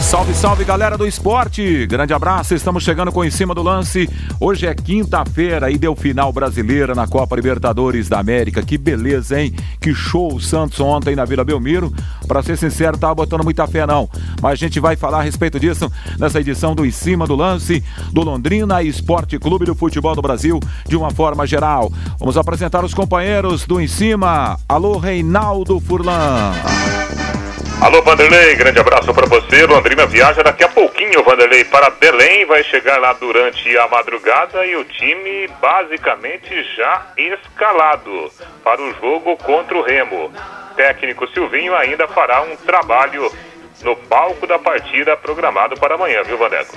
Salve, salve galera do esporte! Grande abraço, estamos chegando com em cima do lance. Hoje é quinta-feira e deu final brasileira na Copa Libertadores da América. Que beleza, hein? Que show o Santos ontem na Vila Belmiro. Para ser sincero, tava botando muita fé não. Mas a gente vai falar a respeito disso nessa edição do Em Cima do Lance do Londrina Esporte Clube do Futebol do Brasil de uma forma geral. Vamos apresentar os companheiros do Em Cima. Alô, Reinaldo Furlan. Alô, Vanderlei, grande abraço para você. Londrina viaja daqui a pouquinho, Vanderlei, para Belém. Vai chegar lá durante a madrugada e o time basicamente já escalado para o jogo contra o Remo. Técnico Silvinho ainda fará um trabalho no palco da partida programado para amanhã, viu, Vandeco?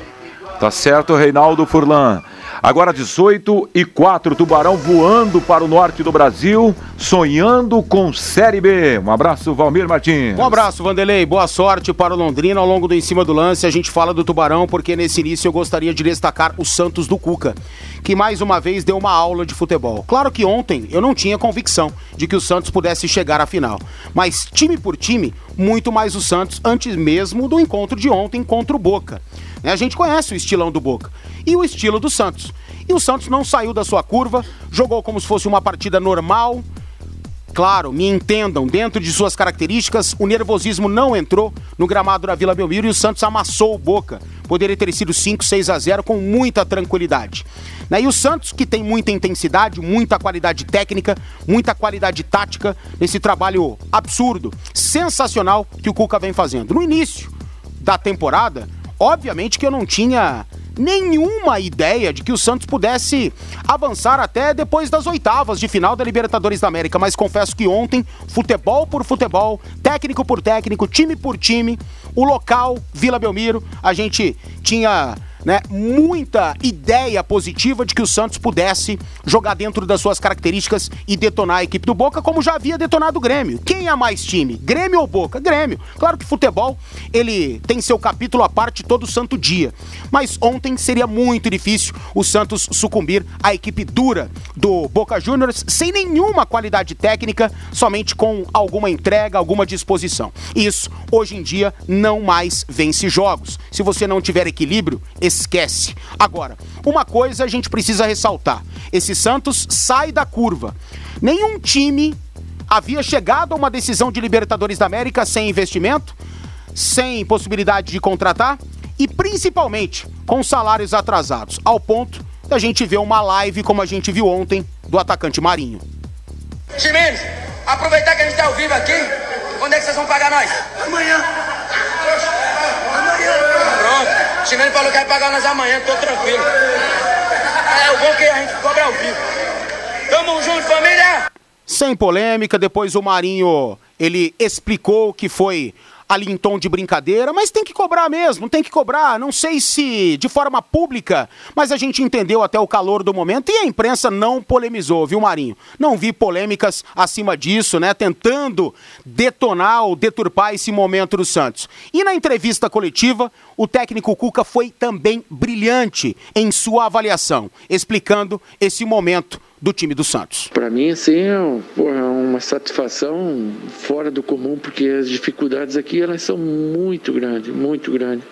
Tá certo, Reinaldo Furlan. Agora 18 e 4, Tubarão voando para o norte do Brasil, sonhando com Série B. Um abraço, Valmir Martins. Um abraço, Vanderlei. Boa sorte para o Londrina ao longo do em cima do lance. A gente fala do Tubarão porque nesse início eu gostaria de destacar o Santos do Cuca, que mais uma vez deu uma aula de futebol. Claro que ontem eu não tinha convicção de que o Santos pudesse chegar à final, mas time por time, muito mais o Santos antes mesmo do encontro de ontem contra o Boca. Né, a gente conhece o estilão do Boca e o estilo do Santos. E o Santos não saiu da sua curva, jogou como se fosse uma partida normal. Claro, me entendam, dentro de suas características, o nervosismo não entrou no gramado da Vila Belmiro e o Santos amassou o Boca. Poderia ter sido 5, 6 a 0 com muita tranquilidade. Né, e o Santos, que tem muita intensidade, muita qualidade técnica, muita qualidade tática, nesse trabalho absurdo, sensacional que o Cuca vem fazendo. No início da temporada, Obviamente que eu não tinha nenhuma ideia de que o Santos pudesse avançar até depois das oitavas de final da Libertadores da América, mas confesso que ontem, futebol por futebol, técnico por técnico, time por time, o local, Vila Belmiro, a gente tinha né, muita ideia positiva de que o Santos pudesse jogar dentro das suas características e detonar a equipe do Boca, como já havia detonado o Grêmio. Quem é mais time? Grêmio ou Boca? Grêmio. Claro que futebol, ele tem seu capítulo à parte todo santo dia. Mas ontem seria muito difícil o Santos sucumbir à equipe dura do Boca Juniors, sem nenhuma qualidade técnica, somente com alguma entrega, alguma disposição. Isso, hoje em dia, não mais vence jogos. Se você não tiver equilíbrio, esquece. Agora, uma coisa a gente precisa ressaltar: esse Santos sai da curva. Nenhum time havia chegado a uma decisão de Libertadores da América sem investimento, sem possibilidade de contratar e principalmente com salários atrasados, ao ponto da gente ver uma live como a gente viu ontem do atacante Marinho. Ximenes, aproveitar que a gente está ao vivo aqui, quando é que vocês vão pagar nós? Amanhã. Pronto. Chimene falou que vai pagar nós amanhã, tô tranquilo. É o bom que a gente cobra ao vivo. Tamo junto, família! Sem polêmica, depois o Marinho, ele explicou que foi ali em tom de brincadeira, mas tem que cobrar mesmo, tem que cobrar. Não sei se de forma pública, mas a gente entendeu até o calor do momento e a imprensa não polemizou, viu, Marinho? Não vi polêmicas acima disso, né? Tentando detonar ou deturpar esse momento do Santos. E na entrevista coletiva, o técnico Cuca foi também brilhante em sua avaliação, explicando esse momento do time do Santos. Para mim, assim, é uma satisfação fora do comum, porque as dificuldades aqui elas são muito grandes, muito grandes.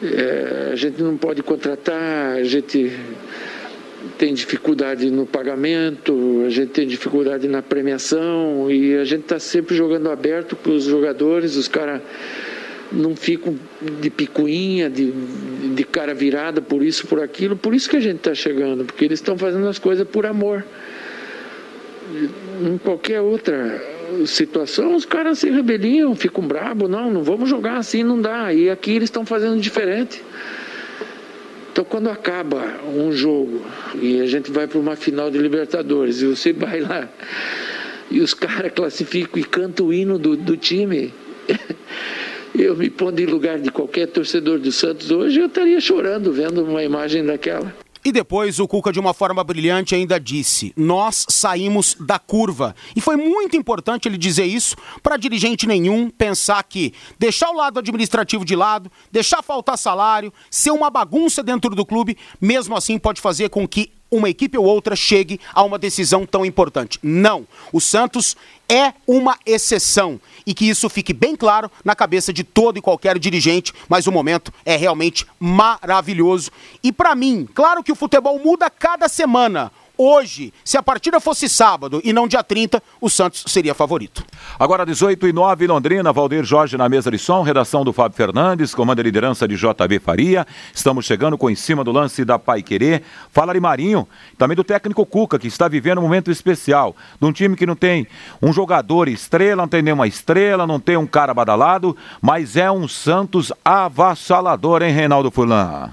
É, a gente não pode contratar, a gente tem dificuldade no pagamento, a gente tem dificuldade na premiação e a gente está sempre jogando aberto para os jogadores, os caras não ficam de picuinha, de, de cara virada por isso, por aquilo. Por isso que a gente está chegando, porque eles estão fazendo as coisas por amor. Em qualquer outra situação, os caras se rebeliam, ficam bravos. Não, não vamos jogar assim, não dá. E aqui eles estão fazendo diferente. Então, quando acaba um jogo e a gente vai para uma final de Libertadores e você vai lá e os caras classificam e cantam o hino do, do time. eu me pondo em lugar de qualquer torcedor do Santos hoje, eu estaria chorando vendo uma imagem daquela. E depois o Cuca, de uma forma brilhante, ainda disse: Nós saímos da curva. E foi muito importante ele dizer isso para dirigente nenhum pensar que deixar o lado administrativo de lado, deixar faltar salário, ser uma bagunça dentro do clube, mesmo assim pode fazer com que uma equipe ou outra chegue a uma decisão tão importante. Não. O Santos é uma exceção e que isso fique bem claro na cabeça de todo e qualquer dirigente, mas o momento é realmente maravilhoso. E para mim, claro que o futebol muda cada semana. Hoje, se a partida fosse sábado e não dia 30, o Santos seria favorito. Agora 18 e 9, Londrina, Valdeir Jorge na mesa de som, redação do Fábio Fernandes, comando e liderança de JB Faria. Estamos chegando com em cima do lance da Pai Querer. Fala de Marinho, também do técnico Cuca, que está vivendo um momento especial. De um time que não tem um jogador estrela, não tem nenhuma estrela, não tem um cara badalado, mas é um Santos avassalador, hein, Reinaldo Fulan?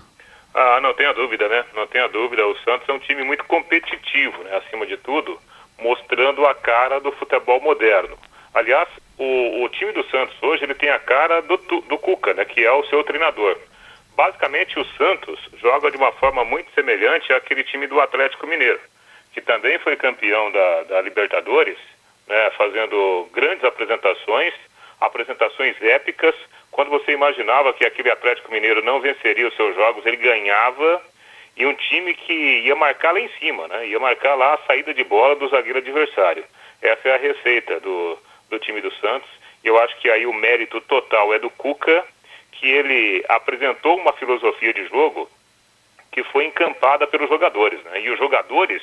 Ah, não tenha dúvida, né? Não tenha dúvida. O Santos é um time muito competitivo, né? Acima de tudo, mostrando a cara do futebol moderno. Aliás, o, o time do Santos hoje ele tem a cara do, do Cuca, né? Que é o seu treinador. Basicamente, o Santos joga de uma forma muito semelhante àquele time do Atlético Mineiro, que também foi campeão da, da Libertadores, né? Fazendo grandes apresentações, apresentações épicas quando você imaginava que aquele Atlético Mineiro não venceria os seus jogos, ele ganhava e um time que ia marcar lá em cima, né? Ia marcar lá a saída de bola do zagueiro adversário. Essa é a receita do, do time do Santos. Eu acho que aí o mérito total é do Cuca, que ele apresentou uma filosofia de jogo que foi encampada pelos jogadores, né? E os jogadores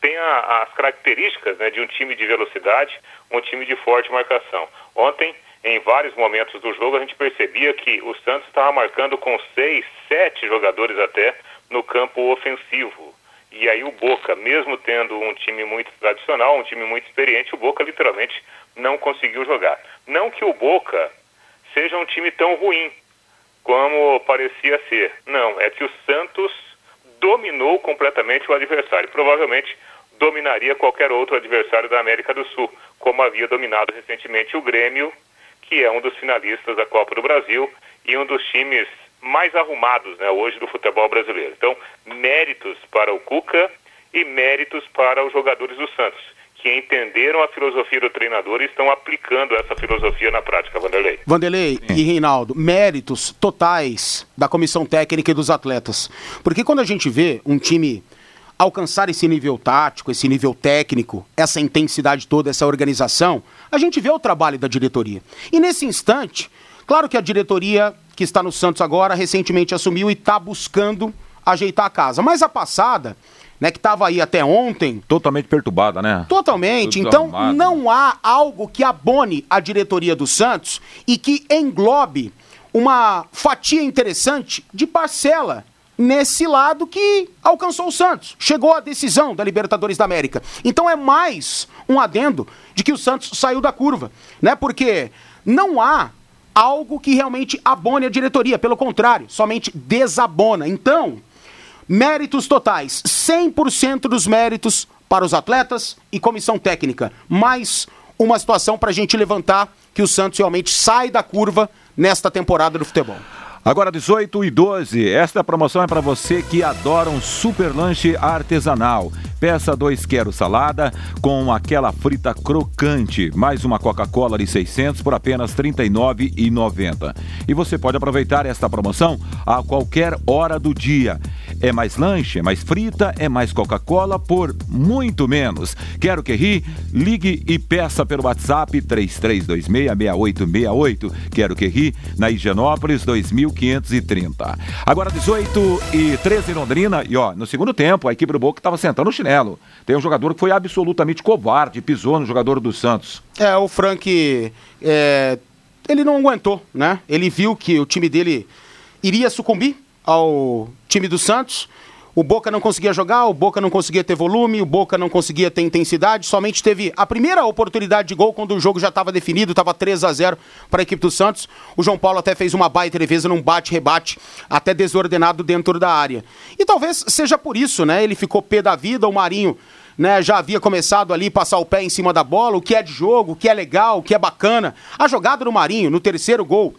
têm a, as características né, de um time de velocidade, um time de forte marcação. Ontem em vários momentos do jogo, a gente percebia que o Santos estava marcando com seis, sete jogadores até no campo ofensivo. E aí o Boca, mesmo tendo um time muito tradicional, um time muito experiente, o Boca literalmente não conseguiu jogar. Não que o Boca seja um time tão ruim como parecia ser. Não, é que o Santos dominou completamente o adversário. Provavelmente dominaria qualquer outro adversário da América do Sul, como havia dominado recentemente o Grêmio que é um dos finalistas da Copa do Brasil e um dos times mais arrumados né, hoje do futebol brasileiro. Então, méritos para o Cuca e méritos para os jogadores do Santos, que entenderam a filosofia do treinador e estão aplicando essa filosofia na prática, Vanderlei. Vanderlei Sim. e Reinaldo, méritos totais da comissão técnica e dos atletas. Porque quando a gente vê um time alcançar esse nível tático, esse nível técnico, essa intensidade toda, essa organização, a gente vê o trabalho da diretoria. E nesse instante, claro que a diretoria que está no Santos agora recentemente assumiu e está buscando ajeitar a casa. Mas a passada, né, que estava aí até ontem. Totalmente perturbada, né? Totalmente. Tudo então, arrumado. não há algo que abone a diretoria do Santos e que englobe uma fatia interessante de parcela nesse lado que alcançou o Santos. Chegou a decisão da Libertadores da América. Então é mais um adendo de que o Santos saiu da curva, né? Porque não há algo que realmente abone a diretoria, pelo contrário, somente desabona. Então, méritos totais, 100% dos méritos para os atletas e comissão técnica. Mais uma situação para a gente levantar que o Santos realmente sai da curva nesta temporada do futebol. Agora 18 e 12. Esta promoção é para você que adora um super lanche artesanal. Peça dois quero salada com aquela frita crocante, mais uma Coca-Cola de 600 por apenas R$ 39,90. E você pode aproveitar esta promoção a qualquer hora do dia. É mais lanche, é mais frita, é mais Coca-Cola por muito menos. Quero que ri? Ligue e peça pelo WhatsApp 33266868. Quero que ri na Higienópolis 2530. Agora 18 e 13 em Londrina. E ó, no segundo tempo, a equipe do Boca estava sentando o chinelo. Tem um jogador que foi absolutamente covarde, pisou no jogador do Santos. É, o Frank. É, ele não aguentou, né? Ele viu que o time dele iria sucumbir ao time do Santos. O Boca não conseguia jogar, o Boca não conseguia ter volume, o Boca não conseguia ter intensidade, somente teve a primeira oportunidade de gol quando o jogo já estava definido, estava 3 a 0 para a equipe do Santos. O João Paulo até fez uma baita defesa num bate-rebate, até desordenado dentro da área. E talvez seja por isso, né? Ele ficou pé da vida, o Marinho né, já havia começado ali passar o pé em cima da bola, o que é de jogo, o que é legal, o que é bacana. A jogada do Marinho no terceiro gol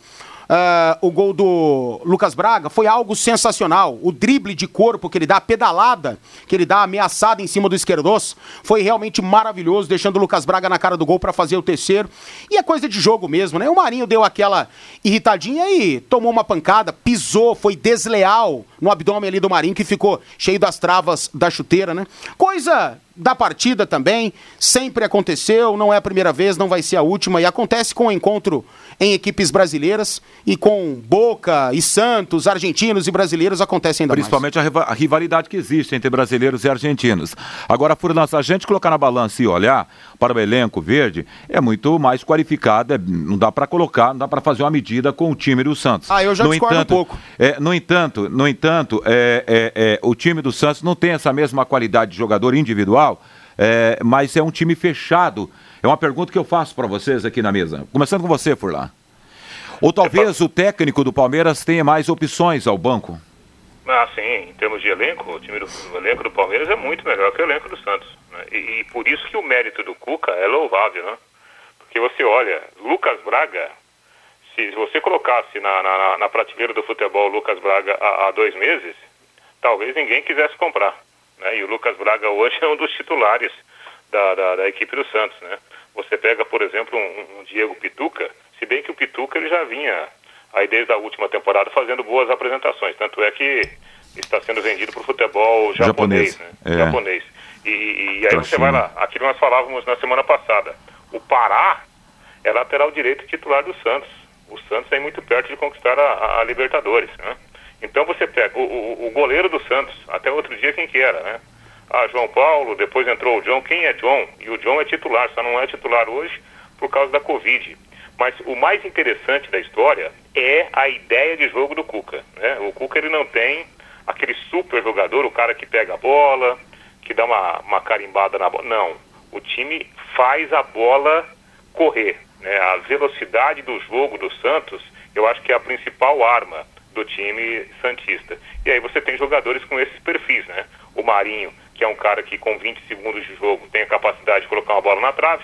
Uh, o gol do Lucas Braga foi algo sensacional. O drible de corpo que ele dá, a pedalada que ele dá, ameaçada em cima do esquerdoço, foi realmente maravilhoso, deixando o Lucas Braga na cara do gol para fazer o terceiro. E é coisa de jogo mesmo, né? O Marinho deu aquela irritadinha e tomou uma pancada, pisou, foi desleal no abdômen ali do Marinho, que ficou cheio das travas da chuteira, né? Coisa da partida também, sempre aconteceu, não é a primeira vez, não vai ser a última, e acontece com o encontro em equipes brasileiras e com Boca e Santos, argentinos e brasileiros acontece ainda Principalmente mais. Principalmente a rivalidade que existe entre brasileiros e argentinos. Agora, Furlan, se a gente colocar na balança e olhar para o elenco verde, é muito mais qualificado, é, não dá para colocar, não dá para fazer uma medida com o time do Santos. Ah, eu já no discordo entanto, um pouco. É, no entanto, no entanto é, é, é, o time do Santos não tem essa mesma qualidade de jogador individual, é, mas é um time fechado é uma pergunta que eu faço para vocês aqui na mesa. Começando com você, Furlan. Ou talvez o técnico do Palmeiras tenha mais opções ao banco? Ah, sim. Em termos de elenco, o time do o elenco do Palmeiras é muito melhor que o elenco do Santos. Né? E, e, por isso que o mérito do Cuca é louvável, né? Porque você olha, Lucas Braga, se você colocasse na, na, na prateleira do futebol Lucas Braga há, há, dois meses, talvez ninguém quisesse comprar. Né? E o Lucas Braga hoje é um dos titulares da, da, da equipe do Santos, né? Você pega, por exemplo, um, um, Diego Pituca, se bem que o Pituca ele já vinha aí desde a última temporada fazendo boas apresentações, tanto é que está sendo vendido para o futebol japonês, japonês. Né? É. japonês. E, e, e aí você vai lá, aquilo nós falávamos na semana passada, o Pará é lateral direito titular do Santos. O Santos é muito perto de conquistar a, a, a Libertadores, né? Então você pega o, o, o, goleiro do Santos, até outro dia quem que era, né? Ah, João Paulo, depois entrou o John. Quem é John? E o John é titular, só não é titular hoje por causa da Covid. Mas o mais interessante da história é a ideia de jogo do Cuca. Né? O Cuca ele não tem aquele super jogador, o cara que pega a bola, que dá uma, uma carimbada na bola. Não. O time faz a bola correr. Né? A velocidade do jogo do Santos, eu acho que é a principal arma do time Santista. E aí você tem jogadores com esses perfis, né? O Marinho que é um cara que com 20 segundos de jogo tem a capacidade de colocar uma bola na trave.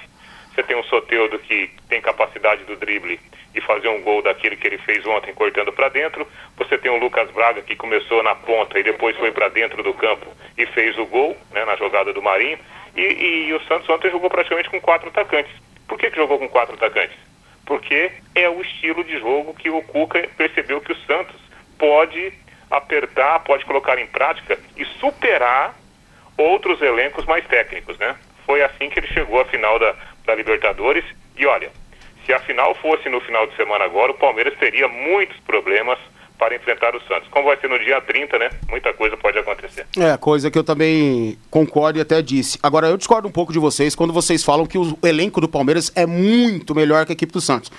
Você tem um Soteudo que tem capacidade do drible e fazer um gol daquele que ele fez ontem cortando para dentro. Você tem o Lucas Braga que começou na ponta e depois foi para dentro do campo e fez o gol né, na jogada do Marinho. E, e, e, o Santos ontem jogou praticamente com quatro atacantes. Por que, que jogou com quatro atacantes? Porque é o estilo de jogo que o Cuca percebeu que o Santos pode apertar, pode colocar em prática e superar outros elencos mais técnicos, né? Foi assim que ele chegou à final da, da Libertadores. E olha, se a final fosse no final de semana agora, o Palmeiras teria muitos problemas para enfrentar o Santos. Como vai ser no dia 30, né? Muita coisa pode acontecer. É, coisa que eu também concordo e até disse. Agora, eu discordo um pouco de vocês quando vocês falam que o elenco do Palmeiras é muito melhor que a equipe do Santos.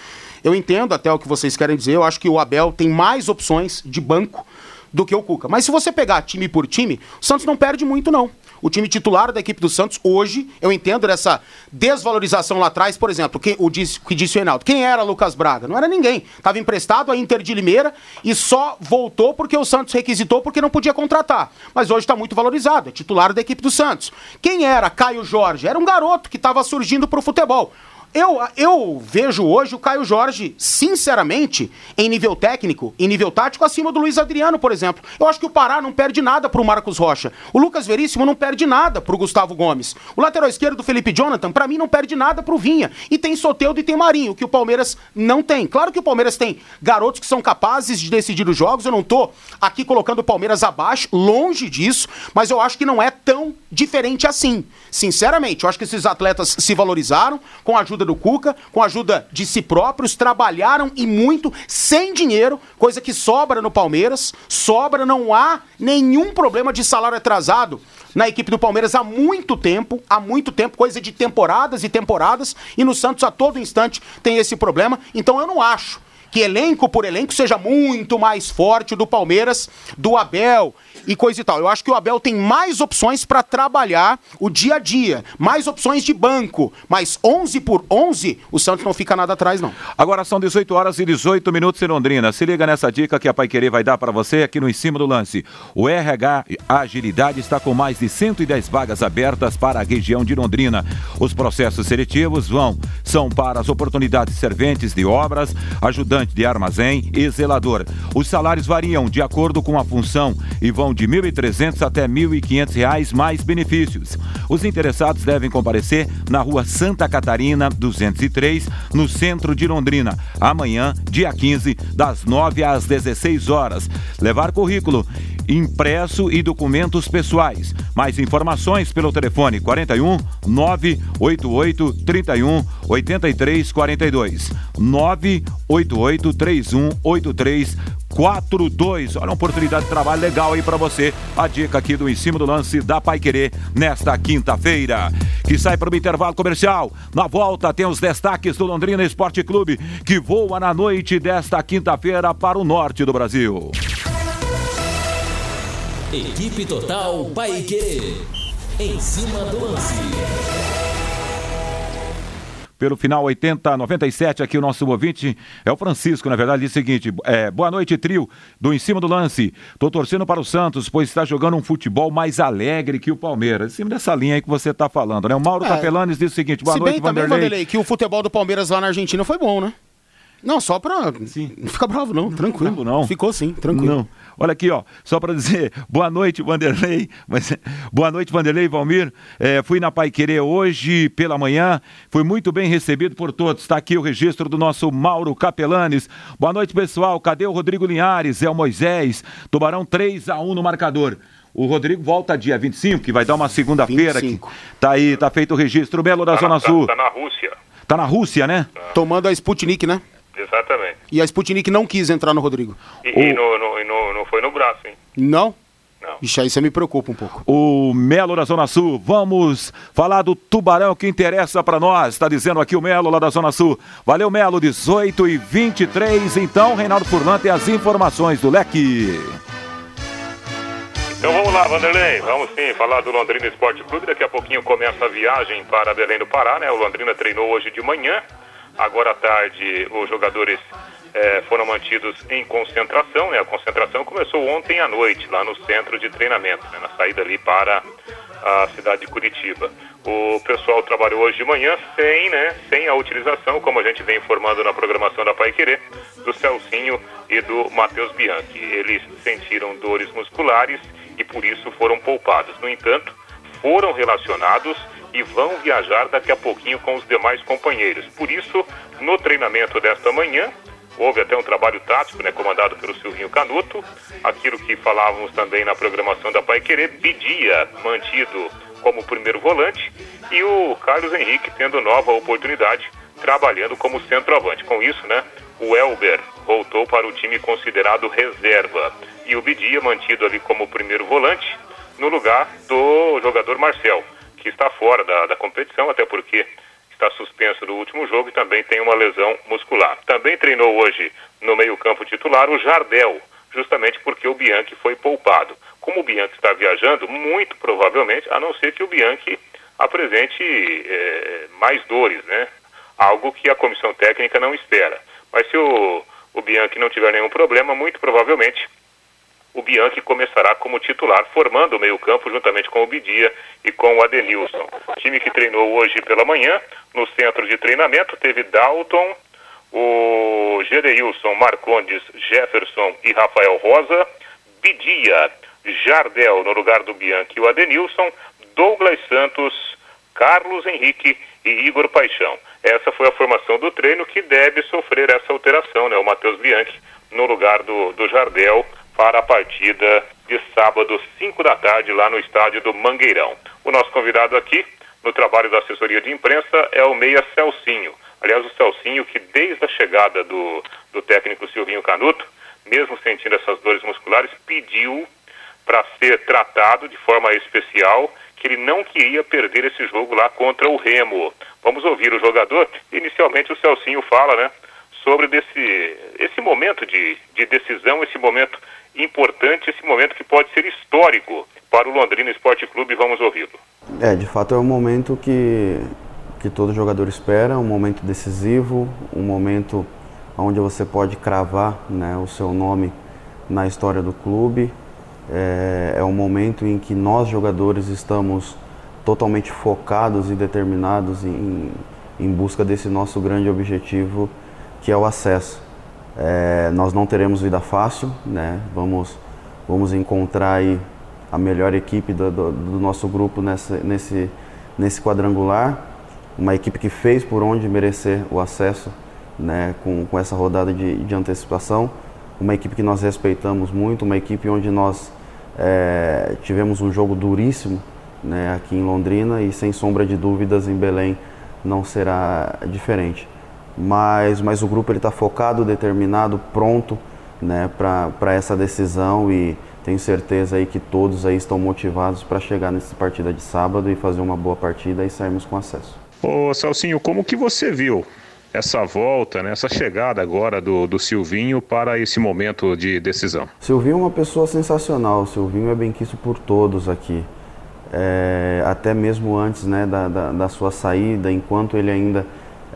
Eu entendo até o que vocês querem dizer, eu acho que o Abel tem mais opções de banco do que o Cuca. Mas se você pegar time por time, o Santos não perde muito, não. O time titular da equipe do Santos hoje, eu entendo dessa desvalorização lá atrás, por exemplo, o que disse o Reinaldo. Quem era Lucas Braga? Não era ninguém. Estava emprestado à Inter de Limeira e só voltou porque o Santos requisitou porque não podia contratar. Mas hoje está muito valorizado, é titular da equipe do Santos. Quem era Caio Jorge? Era um garoto que estava surgindo para o futebol. Eu, eu vejo hoje o Caio Jorge, sinceramente, em nível técnico, em nível tático, acima do Luiz Adriano, por exemplo. Eu acho que o Pará não perde nada pro Marcos Rocha. O Lucas Veríssimo não perde nada pro Gustavo Gomes. O lateral esquerdo do Felipe Jonathan, para mim, não perde nada pro Vinha. E tem Soteudo e tem Marinho, que o Palmeiras não tem. Claro que o Palmeiras tem garotos que são capazes de decidir os jogos. Eu não tô aqui colocando o Palmeiras abaixo, longe disso, mas eu acho que não é tão diferente assim. Sinceramente, eu acho que esses atletas se valorizaram com a ajuda ajuda do Cuca, com a ajuda de si próprios, trabalharam e muito, sem dinheiro, coisa que sobra no Palmeiras, sobra, não há nenhum problema de salário atrasado na equipe do Palmeiras há muito tempo, há muito tempo, coisa de temporadas e temporadas, e no Santos a todo instante tem esse problema, então eu não acho que elenco por elenco seja muito mais forte do Palmeiras, do Abel e coisa e tal. Eu acho que o Abel tem mais opções para trabalhar o dia a dia, mais opções de banco, mas 11 por 11, o Santos não fica nada atrás não. Agora são 18 horas e 18 minutos em Londrina. Se liga nessa dica que a Pai Querer vai dar para você aqui no Em Cima do Lance. O RH Agilidade está com mais de 110 vagas abertas para a região de Londrina. Os processos seletivos vão são para as oportunidades serventes de obras, ajudantes ajudante de armazém e zelador. Os salários variam de acordo com a função e vão de R$ 1.300 até R$ 1.500 mais benefícios. Os interessados devem comparecer na rua Santa Catarina, 203, no centro de Londrina, amanhã, dia 15, das 9 às 16 horas. Levar currículo impresso e documentos pessoais. Mais informações pelo telefone 41 988 31 83 42 988 31 83 42. Olha uma oportunidade de trabalho legal aí para você. A dica aqui do em cima do lance da Pai Querer nesta quinta-feira. Que sai para o intervalo comercial. Na volta tem os destaques do Londrina Esporte Clube que voa na noite desta quinta-feira para o norte do Brasil. Equipe Total Paique. Em cima do lance. Pelo final 80 97 aqui o nosso ouvinte é o Francisco, na verdade, diz o seguinte: é, boa noite, trio do em cima do lance. Tô torcendo para o Santos, pois está jogando um futebol mais alegre que o Palmeiras. Em cima dessa linha aí que você está falando, né? O Mauro é, Capelanes diz o seguinte: boa se noite, bem Vanderlei. Também, Vanderlei. Que o futebol do Palmeiras lá na Argentina foi bom, né? Não, só pra. Sim. Não fica bravo, não. Tranquilo. Não, não. Ficou sim, tranquilo. Não. Olha aqui, ó. Só para dizer, boa noite, Vanderlei. Mas, boa noite, Vanderlei Valmir. É, fui na Pai Querer hoje pela manhã. Fui muito bem recebido por todos. Está aqui o registro do nosso Mauro Capelanes. Boa noite, pessoal. Cadê o Rodrigo Linhares? É o Moisés. Tubarão 3 a 1 no marcador. O Rodrigo volta dia 25, que vai dar uma segunda-feira. Tá aí, tá feito o registro. Belo da tá Zona na, Sul. Tá na Rússia. Tá na Rússia, né? Tomando a Sputnik, né? Exatamente. E a Sputnik não quis entrar no Rodrigo. E, o... e no, no, no, não foi no braço, hein? Não? Não. Ixi, aí você me preocupa um pouco. O Melo da Zona Sul, vamos falar do Tubarão que interessa para nós. Está dizendo aqui o Melo lá da Zona Sul. Valeu, Melo, 18 e 23. Então, Reinaldo Furlan tem as informações do leque. Então vamos lá, Vanderlei. Vamos sim falar do Londrina Esporte Clube. Daqui a pouquinho começa a viagem para Belém do Pará, né? O Londrina treinou hoje de manhã. Agora à tarde, os jogadores é, foram mantidos em concentração. Né? A concentração começou ontem à noite, lá no centro de treinamento, né? na saída ali para a cidade de Curitiba. O pessoal trabalhou hoje de manhã sem, né, sem a utilização, como a gente vem informando na programação da Pai Querer, do Celcinho e do Matheus Bianchi. Eles sentiram dores musculares e por isso foram poupados. No entanto, foram relacionados e vão viajar daqui a pouquinho com os demais companheiros. Por isso, no treinamento desta manhã, houve até um trabalho tático, né, comandado pelo Silvinho Canuto, aquilo que falávamos também na programação da Pai Querer, Bidia mantido como primeiro volante e o Carlos Henrique tendo nova oportunidade trabalhando como centroavante. Com isso, né, o Elber voltou para o time considerado reserva e o Bidia mantido ali como primeiro volante no lugar do jogador Marcel que está fora da, da competição, até porque está suspenso do último jogo e também tem uma lesão muscular. Também treinou hoje no meio-campo titular o Jardel, justamente porque o Bianchi foi poupado. Como o Bianchi está viajando, muito provavelmente, a não ser que o Bianchi apresente é, mais dores, né? Algo que a comissão técnica não espera. Mas se o, o Bianchi não tiver nenhum problema, muito provavelmente o Bianchi começará como titular, formando o meio-campo juntamente com o Bidia e com o Adenilson. Time que treinou hoje pela manhã no centro de treinamento teve Dalton, o Gereilson, Marcondes, Jefferson e Rafael Rosa, Bidia, Jardel no lugar do Bianchi e o Adenilson, Douglas Santos, Carlos Henrique e Igor Paixão. Essa foi a formação do treino que deve sofrer essa alteração, né? O Matheus Bianchi no lugar do, do Jardel para a partida de sábado, 5 da tarde, lá no estádio do Mangueirão. O nosso convidado aqui, no trabalho da assessoria de imprensa, é o Meia Celcinho. Aliás, o Celcinho, que desde a chegada do, do técnico Silvinho Canuto, mesmo sentindo essas dores musculares, pediu para ser tratado de forma especial, que ele não queria perder esse jogo lá contra o Remo. Vamos ouvir o jogador. Inicialmente o Celcinho fala, né, sobre desse, esse momento de, de decisão, esse momento importante, esse momento que pode ser histórico para o Londrina Esporte Clube. Vamos ouvi-lo. É, de fato é um momento que, que todo jogador espera, um momento decisivo, um momento onde você pode cravar né, o seu nome na história do clube. É, é um momento em que nós jogadores estamos totalmente focados e determinados em, em busca desse nosso grande objetivo, que é o acesso. É, nós não teremos vida fácil, né? Vamos, vamos encontrar aí a melhor equipe do, do, do nosso grupo nessa, nesse, nesse quadrangular. Uma equipe que fez por onde merecer o acesso né, com, com essa rodada de, de antecipação. Uma equipe que nós respeitamos muito, uma equipe onde nós é, tivemos um jogo duríssimo né, aqui em Londrina e sem sombra de dúvidas em Belém não será diferente. Mas, mas o grupo está focado, determinado, pronto né, para essa decisão e tenho certeza aí que todos aí estão motivados para chegar nessa partida de sábado e fazer uma boa partida e sairmos com acesso. Ô Celcinho, como que você viu essa volta, né, essa chegada agora do, do Silvinho para esse momento de decisão? Silvinho é uma pessoa sensacional, Silvinho é benquisto por todos aqui. É, até mesmo antes né, da, da, da, sua saída, enquanto ele ainda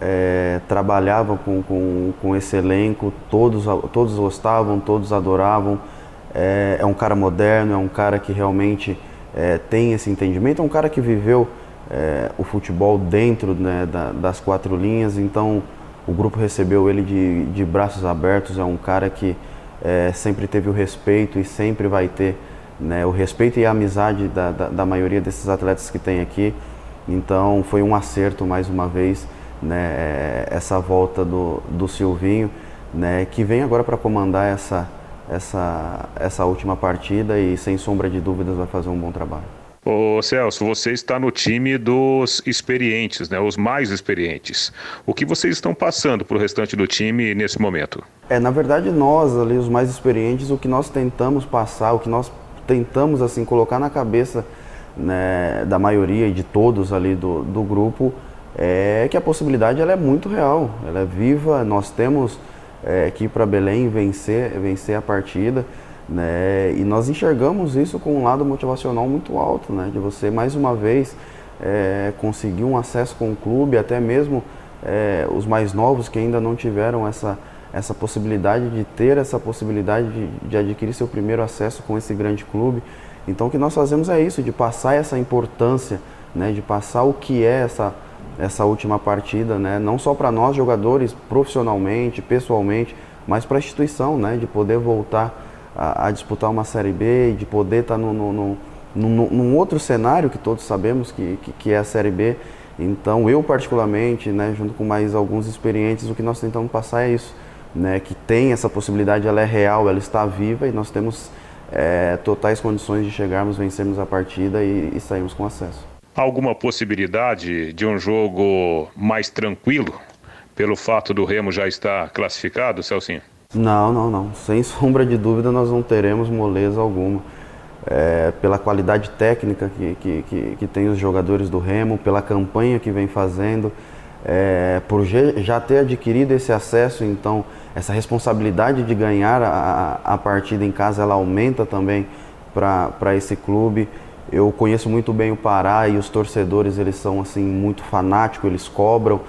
é, trabalhava com, com, com esse elenco, todos, todos gostavam, todos adoravam. É, é um cara moderno, é um cara que realmente é, tem esse entendimento, é um cara que viveu é, o futebol dentro né, da, das quatro linhas, então o grupo recebeu ele de, de braços abertos, é um cara que é, sempre teve o respeito e sempre vai ter né, o respeito e a amizade da, da, da, maioria desses atletas que tem aqui. Então foi um acerto mais uma vez né, essa volta do, do Silvinho, né, que vem agora para comandar essa, essa, essa última partida e sem sombra de dúvidas vai fazer um bom trabalho. Ô Celso, você está no time dos experientes, né? Os mais experientes. O que vocês estão passando para o restante do time nesse momento? É, na verdade, nós ali, os mais experientes, o que nós tentamos passar, o que nós tentamos assim colocar na cabeça né, da maioria e de todos ali do, do grupo é que a possibilidade ela é muito real, ela é viva. Nós temos é, aqui para Belém vencer, vencer a partida. Né? E nós enxergamos isso com um lado motivacional muito alto, né? de você mais uma vez é, conseguir um acesso com o clube, até mesmo é, os mais novos que ainda não tiveram essa, essa possibilidade de ter essa possibilidade de, de adquirir seu primeiro acesso com esse grande clube. Então o que nós fazemos é isso, de passar essa importância, né? de passar o que é essa essa última partida, né? não só para nós jogadores profissionalmente, pessoalmente, mas para a instituição, né? de poder voltar a, a, disputar uma Série B, de poder estar tá no, no, no, no, num outro cenário que todos sabemos que, que, que, é a Série B. Então eu particularmente, né, junto com mais alguns experientes, o que nós tentamos passar é isso, né, que tem essa possibilidade, ela é real, ela está viva e nós temos é, totais condições de chegarmos, vencermos a partida e, e sairmos com acesso alguma possibilidade de um jogo mais tranquilo, pelo fato do Remo já estar classificado, Celcinho? Não, não, não. Sem sombra de dúvida nós não teremos moleza alguma. É, pela qualidade técnica que, que, que, que, tem os jogadores do Remo, pela campanha que vem fazendo, é, por já ter adquirido esse acesso, então essa responsabilidade de ganhar a, a partida em casa ela aumenta também para esse clube. Eu conheço muito bem o Pará e os torcedores, eles são assim muito fanáticos, eles cobram.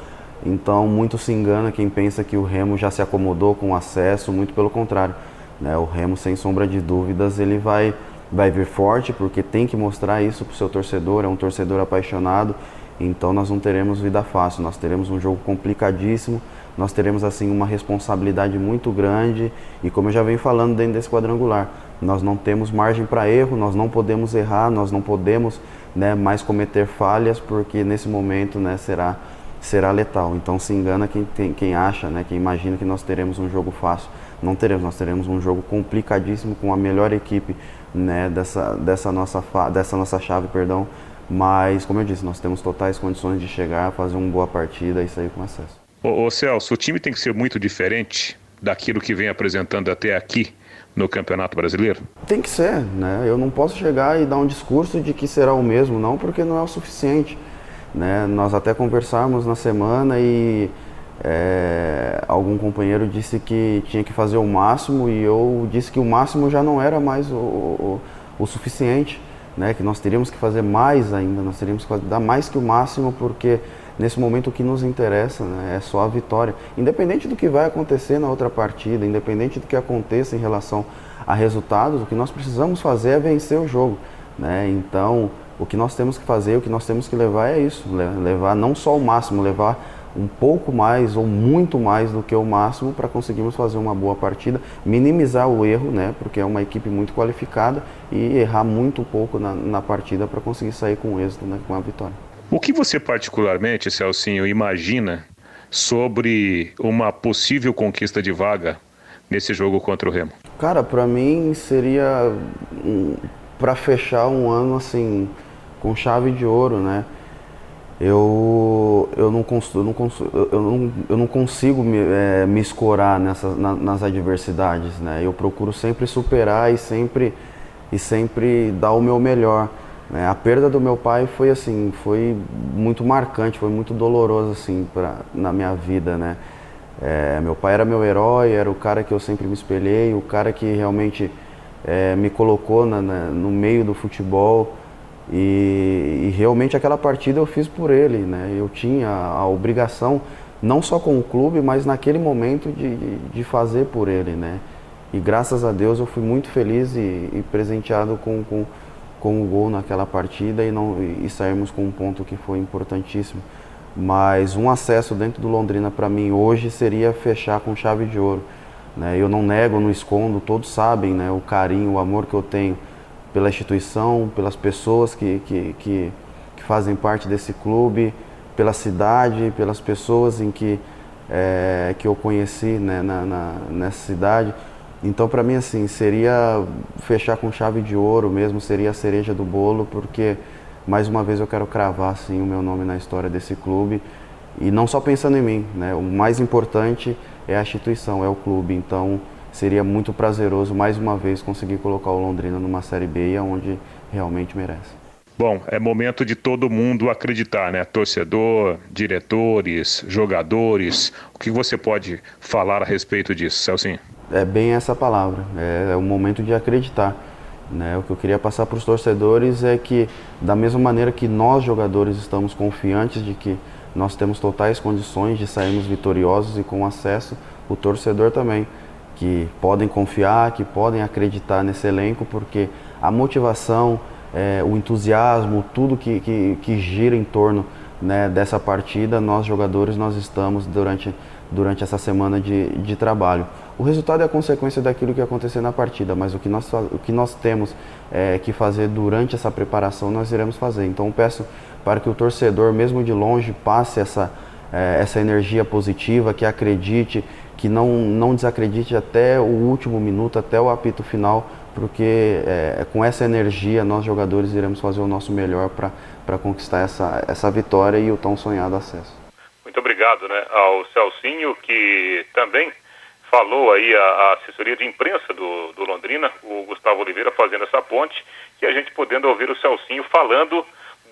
Então, muito se engana quem pensa que o Remo já se acomodou com o acesso, muito pelo contrário. Né? O Remo, sem sombra de dúvidas, ele vai, vai vir forte, porque tem que mostrar isso para o seu torcedor, é um torcedor apaixonado. Então, nós não teremos vida fácil, nós teremos um jogo complicadíssimo, nós teremos assim uma responsabilidade muito grande e como eu já venho falando dentro desse quadrangular, nós não temos margem para erro, nós não podemos errar, nós não podemos né, mais cometer falhas, porque nesse momento né, será, será letal. Então se engana quem, quem acha, né, quem imagina que nós teremos um jogo fácil. Não teremos, nós teremos um jogo complicadíssimo com a melhor equipe né, dessa, dessa, nossa, dessa nossa chave, perdão. Mas, como eu disse, nós temos totais condições de chegar, fazer uma boa partida e sair com acesso. Ô, ô Celso, o time tem que ser muito diferente daquilo que vem apresentando até aqui no Campeonato Brasileiro? Tem que ser, né? Eu não posso chegar e dar um discurso de que será o mesmo, não, porque não é o suficiente. Né? Nós até conversamos na semana e é, algum companheiro disse que tinha que fazer o máximo e eu disse que o máximo já não era mais o, o, o suficiente, né? Que nós teríamos que fazer mais ainda, nós teríamos que dar mais que o máximo porque nesse momento o que nos interessa né, é só a vitória. Independente do que vai acontecer na outra partida, independente do que aconteça em relação a resultados, o que nós precisamos fazer é vencer o jogo. Né? Então, o que nós temos que fazer, o que nós temos que levar é isso, levar não só o máximo, levar um pouco mais ou muito mais do que o máximo para conseguirmos fazer uma boa partida, minimizar o erro, né, porque é uma equipe muito qualificada e errar muito pouco na, na partida para conseguir sair com êxito, né, com a vitória. O que você particularmente, Celcinho, imagina sobre uma possível conquista de vaga nesse jogo contra o Remo? Cara, para mim seria para fechar um ano assim com chave de ouro, né? Eu, eu, não, eu, não, eu, não, eu não consigo me, é, me escorar nessa, na, nas adversidades, né? Eu procuro sempre superar e sempre, e sempre dar o meu melhor. Né? A perda do meu pai foi assim, foi muito marcante, foi muito doloroso assim pra, na minha vida, né? É, meu pai era meu herói, era o cara que eu sempre me espelhei, o cara que realmente é, me colocou na, na, no meio do futebol. E, e, realmente aquela partida eu fiz por ele, né? Eu tinha a obrigação, não só com o clube, mas naquele momento de, de, de fazer por ele, né? E graças a Deus eu fui muito feliz e, e presenteado com, com, com o gol naquela partida e, não, e sairmos com um ponto que foi importantíssimo. Mas um acesso dentro do Londrina para mim hoje seria fechar com chave de ouro. Né? Eu não nego, não escondo, todos sabem né? o carinho, o amor que eu tenho pela instituição, pelas pessoas que, que, que, que fazem parte desse clube, pela cidade, pelas pessoas em que, é, que eu conheci né, na, na, nessa cidade. Então, para mim, assim, seria fechar com chave de ouro mesmo, seria a cereja do bolo, porque, mais uma vez, eu quero cravar, assim, o meu nome na história desse clube. E não só pensando em mim, né? O mais importante é a instituição, é o clube. Então, seria muito prazeroso mais uma vez conseguir colocar o Londrina numa Série B onde realmente merece. Bom, é momento de todo mundo acreditar, né? Torcedor, diretores, jogadores. O que você pode falar a respeito disso, Celcinho? É bem essa palavra. É, é o momento de acreditar. Né? O que eu queria passar para os torcedores é que, da mesma maneira que nós, jogadores, estamos confiantes de que nós temos totais condições de sairmos vitoriosos e com acesso, o torcedor também que podem confiar, que podem acreditar nesse elenco, porque a motivação, é, o entusiasmo, tudo que, que, que gira em torno né, dessa partida, nós jogadores nós estamos durante, durante essa semana de, de trabalho. O resultado é a consequência daquilo que acontecer na partida, mas o que nós, o que nós temos é, que fazer durante essa preparação nós iremos fazer. Então peço para que o torcedor, mesmo de longe, passe essa, é, essa energia positiva, que acredite, que não, não desacredite até o último minuto, até o apito final, porque é, com essa energia nós jogadores iremos fazer o nosso melhor para conquistar essa, essa vitória e o tão sonhado acesso. Muito obrigado né, ao Celcinho, que também falou aí a, a assessoria de imprensa do, do Londrina, o Gustavo Oliveira fazendo essa ponte, e a gente podendo ouvir o Celcinho falando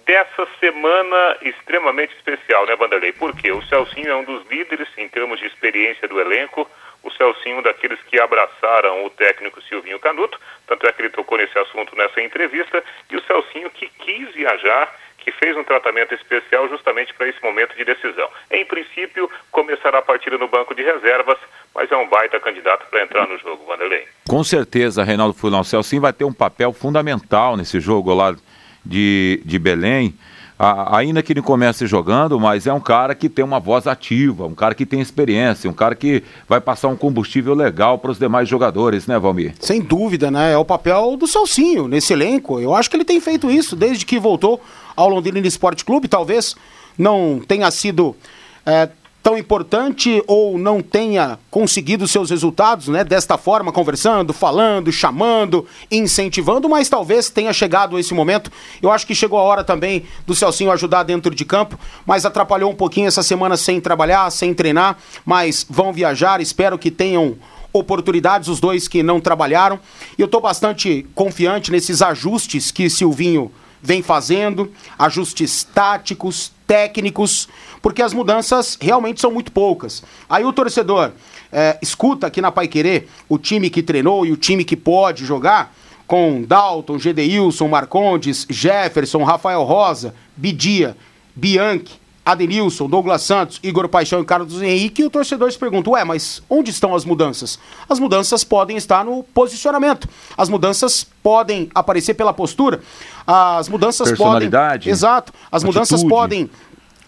dessa semana extremamente especial, né, Vanderlei? Porque o Celcinho é um dos líderes em termos de experiência do elenco, o Celcinho daqueles que abraçaram o técnico Silvinho Canuto, tanto é que ele tocou nesse assunto nessa entrevista, e o Celcinho que quis viajar, que fez um tratamento especial justamente para esse momento de decisão. Em princípio, começará a partida no banco de reservas, mas é um baita candidato para entrar no jogo, Vanderlei. Com certeza, Reinaldo Fulão, o Celcinho vai ter um papel fundamental nesse jogo lá de, de Belém, a, ainda que ele comece jogando, mas é um cara que tem uma voz ativa, um cara que tem experiência, um cara que vai passar um combustível legal para os demais jogadores, né, Valmir? Sem dúvida, né? É o papel do Salsinho nesse elenco. Eu acho que ele tem feito isso desde que voltou ao Londrina Esporte Clube. Talvez não tenha sido. É, tão importante ou não tenha conseguido seus resultados, né, desta forma, conversando, falando, chamando, incentivando, mas talvez tenha chegado esse momento. Eu acho que chegou a hora também do Celcinho ajudar dentro de campo, mas atrapalhou um pouquinho essa semana sem trabalhar, sem treinar, mas vão viajar, espero que tenham oportunidades os dois que não trabalharam. E eu estou bastante confiante nesses ajustes que Silvinho vem fazendo, ajustes táticos, técnicos, porque as mudanças realmente são muito poucas. Aí o torcedor é, escuta aqui na Pai Querer o time que treinou e o time que pode jogar, com Dalton, Gedeilson, Marcondes, Jefferson, Rafael Rosa, Bidia, Bianchi, Adenilson, Douglas Santos, Igor Paixão e Carlos Henrique, e o torcedor se pergunta, ué, mas onde estão as mudanças? As mudanças podem estar no posicionamento, as mudanças podem aparecer pela postura, as mudanças podem... Exato, as mudanças podem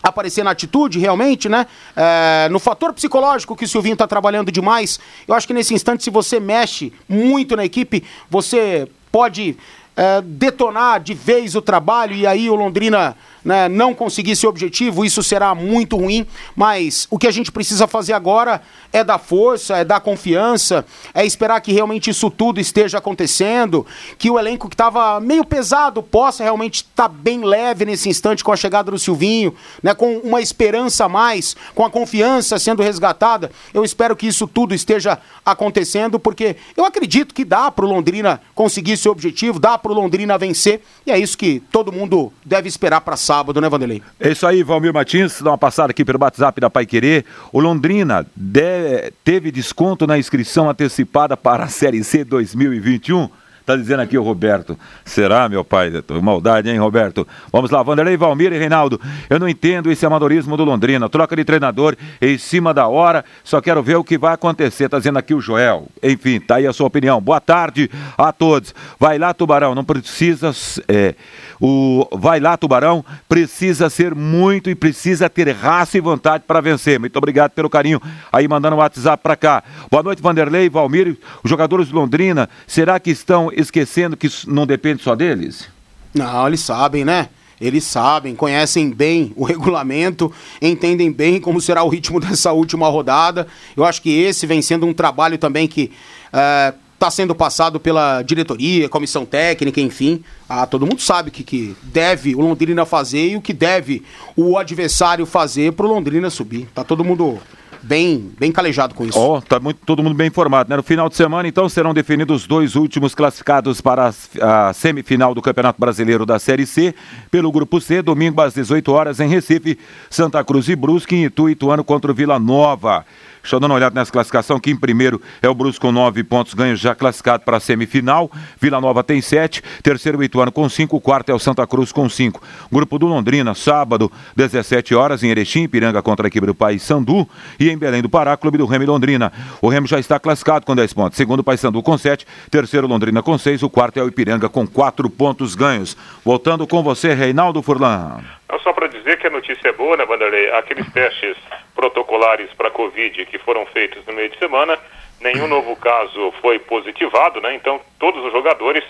aparecer na atitude, realmente, né? É, no fator psicológico que o Silvinho está trabalhando demais. Eu acho que nesse instante, se você mexe muito na equipe, você pode é, detonar de vez o trabalho e aí o Londrina né, não conseguir esse objetivo, isso será muito ruim. Mas o que a gente precisa fazer agora é dar força, é dar confiança, é esperar que realmente isso tudo esteja acontecendo, que o elenco que estava meio pesado possa realmente estar tá bem leve nesse instante com a chegada do Silvinho, né, com uma esperança a mais, com a confiança sendo resgatada. Eu espero que isso tudo esteja acontecendo, porque eu acredito que dá para o Londrina conseguir esse objetivo, dá para o Londrina vencer, e é isso que todo mundo deve esperar para sábado sábado, né, Vanderlei? É isso aí, Valmir Martins, dá uma passada aqui pelo WhatsApp da Pai Querer. O Londrina de... teve desconto na inscrição antecipada para a Série C 2021. Tá dizendo aqui o Roberto. Será, meu pai? Maldade, hein, Roberto? Vamos lá, Vanderlei, Valmir e Reinaldo. Eu não entendo esse amadorismo do Londrina. Troca de treinador em cima da hora. Só quero ver o que vai acontecer. Tá dizendo aqui o Joel. Enfim, tá aí a sua opinião. Boa tarde a todos. Vai lá, Tubarão. Não precisa. É, o Vai lá, Tubarão. Precisa ser muito e precisa ter raça e vontade para vencer. Muito obrigado pelo carinho aí mandando o WhatsApp para cá. Boa noite, Vanderlei, Valmir. Os jogadores de Londrina, será que estão esquecendo que isso não depende só deles? Não, eles sabem, né? Eles sabem, conhecem bem o regulamento, entendem bem como será o ritmo dessa última rodada. Eu acho que esse vem sendo um trabalho também que está é, sendo passado pela diretoria, comissão técnica, enfim. Ah, todo mundo sabe o que, que deve o Londrina fazer e o que deve o adversário fazer para o Londrina subir. Tá todo mundo bem, bem calejado com isso. Ó, oh, tá muito, todo mundo bem informado, né? No final de semana, então, serão definidos os dois últimos classificados para a, a, semifinal do Campeonato Brasileiro da Série C, pelo Grupo C, domingo às 18 horas em Recife, Santa Cruz e Brusque, em Itu, Ituano contra o Vila Nova. Eu dar uma olhada nessa classificação, que em primeiro é o Brusco com nove pontos ganhos, já classificado para a semifinal. Vila Nova tem sete, terceiro o Ituano com cinco, quarto é o Santa Cruz com cinco. Grupo do Londrina, sábado, 17 horas, em Erechim, Piranga contra a equipe do País Sandu. E em Belém do Pará, Clube do Remo e Londrina. O Remo já está classificado com 10 pontos. Segundo o Paysandu com 7, terceiro Londrina com 6, o quarto é o Ipiranga com 4 pontos ganhos. Voltando com você, Reinaldo Furlan. Não, só para dizer que a notícia é boa, né, Vanderlei? Aqueles testes protocolares para Covid que foram feitos no meio de semana, nenhum novo caso foi positivado, né? Então todos os jogadores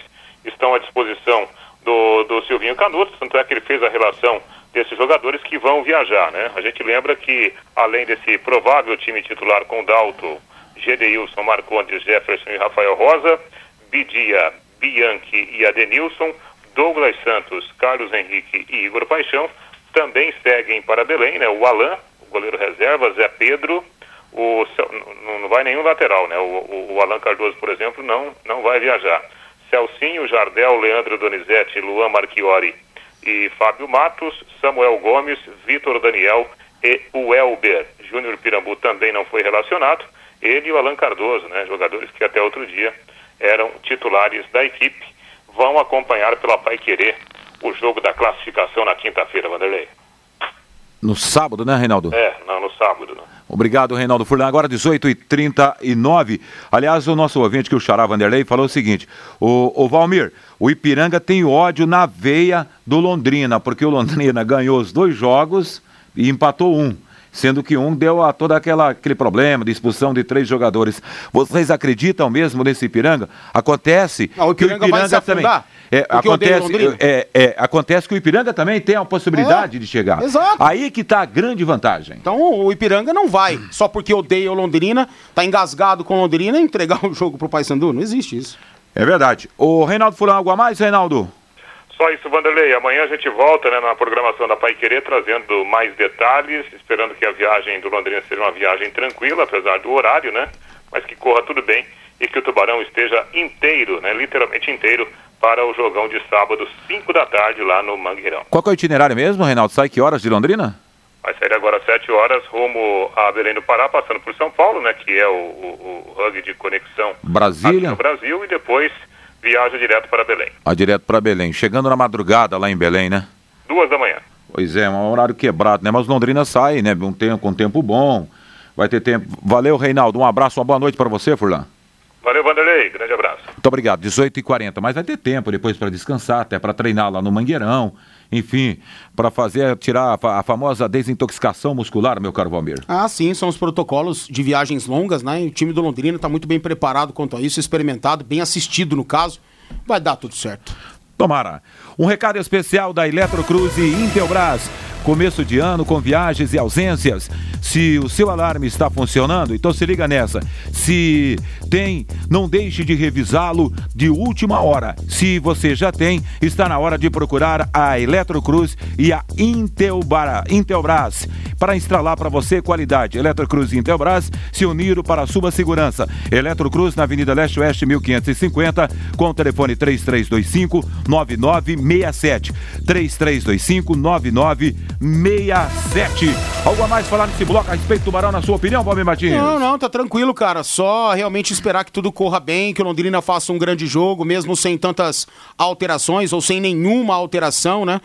estão à disposição do, do Silvinho Canuto, tanto é que ele fez a relação desses jogadores que vão viajar, né? A gente lembra que além desse provável time titular com Dalto, Gedeilson, Marcondes, Jefferson e Rafael Rosa, Bidia, Bianchi e Adenilson, Douglas Santos, Carlos Henrique e Igor Paixão também seguem para Belém, né? O Alain, goleiro reserva, Zé Pedro, o, não vai nenhum lateral, né? O, o, o Alan Cardoso, por exemplo, não, não vai viajar. Celcinho, Jardel, Leandro Donizete, Luan Marchiori e Fábio Matos, Samuel Gomes, Vitor Daniel e o Elber. Júnior Pirambu também não foi relacionado. Ele e o Alan Cardoso, né? Jogadores que até outro dia eram titulares da equipe, vão acompanhar pela Pai Querer o jogo da classificação na quinta-feira, Vanderlei. No sábado, né, Reinaldo? É, não, no sábado. Né? Obrigado, Reinaldo Furlan. Agora 18h39. Aliás, o nosso ouvinte, que o Xará Vanderlei, falou o seguinte: o, o Valmir, o Ipiranga tem ódio na veia do Londrina, porque o Londrina ganhou os dois jogos e empatou um sendo que um deu a todo aquela, aquele problema de expulsão de três jogadores. Vocês acreditam mesmo nesse Ipiranga? Acontece Não, o Ipiranga que o Ipiranga também. É, acontece, é, é, acontece que o Ipiranga também tem a possibilidade é, de chegar. Exato. Aí que está a grande vantagem. Então o Ipiranga não vai, só porque odeia o Londrina, está engasgado com o Londrina, entregar o jogo para o Paysandu. Não existe isso. É verdade. O Reinaldo Furlan, algo a mais, Reinaldo? Só isso, Vanderlei. Amanhã a gente volta né, na programação da Pai Querer, trazendo mais detalhes, esperando que a viagem do Londrina seja uma viagem tranquila, apesar do horário, né? Mas que corra tudo bem e que o Tubarão esteja inteiro, né? Literalmente inteiro, para o jogão de sábado, 5 da tarde, lá no Mangueirão. Qual é o itinerário mesmo, Reinaldo? Sai que horas de Londrina? Vai sair agora às 7 horas, rumo a Belém do Pará, passando por São Paulo, né? Que é o, o, o hub de conexão Brasília. no Brasil, e depois viaja direto para Belém. Ah, direto para Belém. Chegando na madrugada lá em Belém, né? Duas da manhã. Pois é, um horário quebrado, né? Mas Londrina sai, né? Um tempo, com um tempo bom. Vai ter tempo. Valeu, Reinaldo. Um abraço, uma boa noite para você, Furlan. Valeu, Vanderlei. Grande abraço. Muito obrigado. 18h40. Mas vai ter tempo depois para descansar, até para treinar lá no Mangueirão. Enfim, para fazer, tirar a, a, famosa desintoxicação muscular, meu caro Valmir. Ah, sim, são os protocolos de viagens longas, né? E o time do Londrina está muito bem preparado quanto a isso, experimentado, bem assistido no caso. Vai dar tudo certo. Tomara. Um recado especial da Eletrocruz e Intelbras. Começo de ano com viagens e ausências. Se o seu alarme está funcionando, então se liga nessa. Se tem, não deixe de revisá-lo de última hora. Se você já tem, está na hora de procurar a Eletrocruz e a Intelbara, Intelbras para instalar para você qualidade. Eletrocruz e Intelbras se uniram para a sua segurança. Eletrocruz na Avenida Leste Oeste 1550 com o telefone 3325 9967. 3325 9967. Algo a mais falar nesse bloco a respeito do Tubarão, na sua opinião, Bob Martins? Não, não, tá tranquilo, cara. Só realmente esperar que tudo corra bem, que o Londrina faça um grande jogo, mesmo sem tantas alterações ou sem nenhuma alteração, né?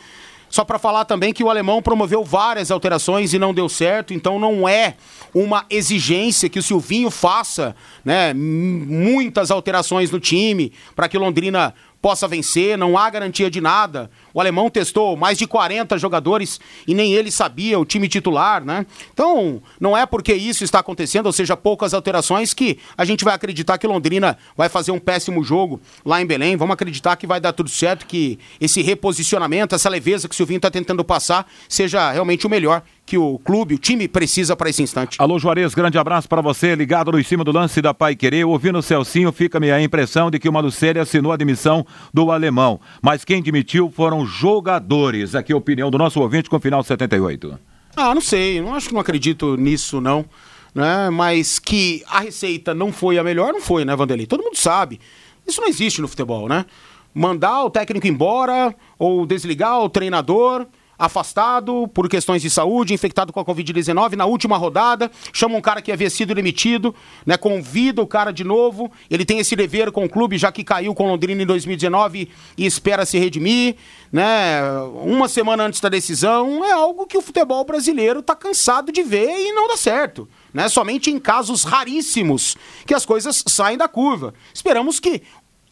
Só para falar também que o alemão promoveu várias alterações e não deu certo, então não é uma exigência que o Silvinho faça, né, muitas alterações no time para que Londrina possa vencer, não há garantia de nada. O alemão testou mais de 40 jogadores e nem ele sabia o time titular, né? Então, não é porque isso está acontecendo, ou seja, poucas alterações, que a gente vai acreditar que Londrina vai fazer um péssimo jogo lá em Belém. Vamos acreditar que vai dar tudo certo, que esse reposicionamento, essa leveza que o Silvinho está tentando passar, seja realmente o melhor que o clube, o time precisa para esse instante. Alô, Juarez, grande abraço para você, ligado no cima do lance da Pai Querer. Ouvindo o Celcinho, fica-me a impressão de que o Malucelli assinou a demissão do alemão. Mas quem demitiu foram jogadores. Aqui a opinião do nosso ouvinte com o final 78. Ah, não sei, não acho que não acredito nisso, não. Né? Mas que a receita não foi a melhor, não foi, né, Vanderlei? Todo mundo sabe. Isso não existe no futebol, né? Mandar o técnico embora ou desligar o treinador afastado por questões de saúde, infectado com a Covid-19 na última rodada, chama um cara que havia sido demitido, né, convida o cara de novo, ele tem esse dever com o clube, já que caiu com Londrina em 2019 e espera se redimir, né, uma semana antes da decisão, é algo que o futebol brasileiro está cansado de ver e não dá certo. Né? Somente em casos raríssimos que as coisas saem da curva. Esperamos que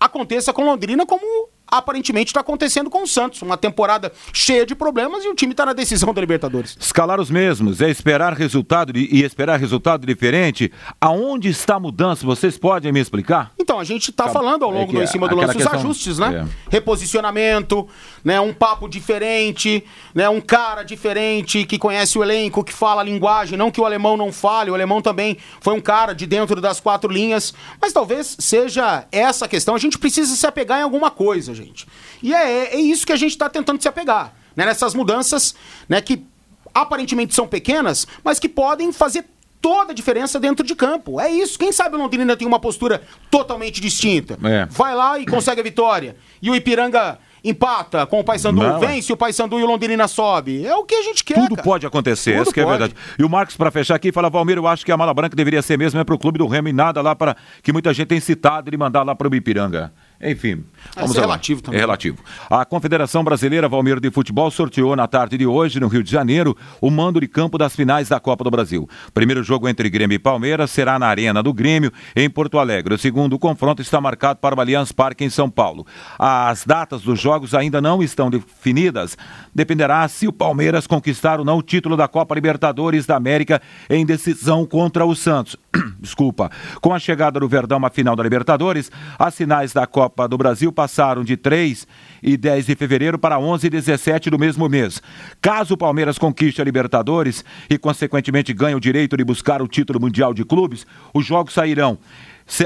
aconteça com Londrina como aparentemente está acontecendo com o Santos. Uma temporada cheia de problemas e o time está na decisão da Libertadores. Escalar os mesmos, é esperar resultado e esperar resultado diferente. Aonde está a mudança? Vocês podem me explicar? Então, a gente está falando ao longo é do em cima do lance os ajustes, né? É. Reposicionamento, né? um papo diferente, né? um cara diferente que conhece o elenco, que fala a linguagem. Não que o alemão não fale, o alemão também foi um cara de dentro das quatro linhas. Mas talvez seja essa questão. A gente precisa se apegar em alguma coisa, gente. E é, é isso que a gente está tentando se apegar. Né? Nessas mudanças né, que aparentemente são pequenas, mas que podem fazer toda a diferença dentro de campo. É isso. Quem sabe o Londrina tem uma postura totalmente distinta. É. Vai lá e consegue a vitória. E o Ipiranga empata com o Paysandu, é. vence o Paysandu e o Londrina sobe. É o que a gente quer. Tudo cara. pode acontecer, Tudo isso que é verdade. E o Marcos, para fechar aqui, fala: Valmir, eu acho que a mala branca deveria ser mesmo é pro clube do Remo e nada lá para que muita gente tem citado ele mandar lá pro Ipiranga. Enfim, vamos é relativo também. É relativo. A Confederação Brasileira Valmeiro de Futebol sorteou na tarde de hoje, no Rio de Janeiro, o mando de campo das finais da Copa do Brasil. Primeiro jogo entre Grêmio e Palmeiras será na Arena do Grêmio, em Porto Alegre. O segundo confronto está marcado para o Allianz Parque, em São Paulo. As datas dos jogos ainda não estão definidas. Dependerá se o Palmeiras conquistar ou não o título da Copa Libertadores da América em decisão contra o Santos. Desculpa. Com a chegada do Verdão à final da Libertadores, as finais da Copa Copa do Brasil passaram de 3 e 10 de fevereiro para 11 e 17 do mesmo mês. Caso o Palmeiras conquiste a Libertadores e, consequentemente, ganhe o direito de buscar o título mundial de clubes, os jogos sairão.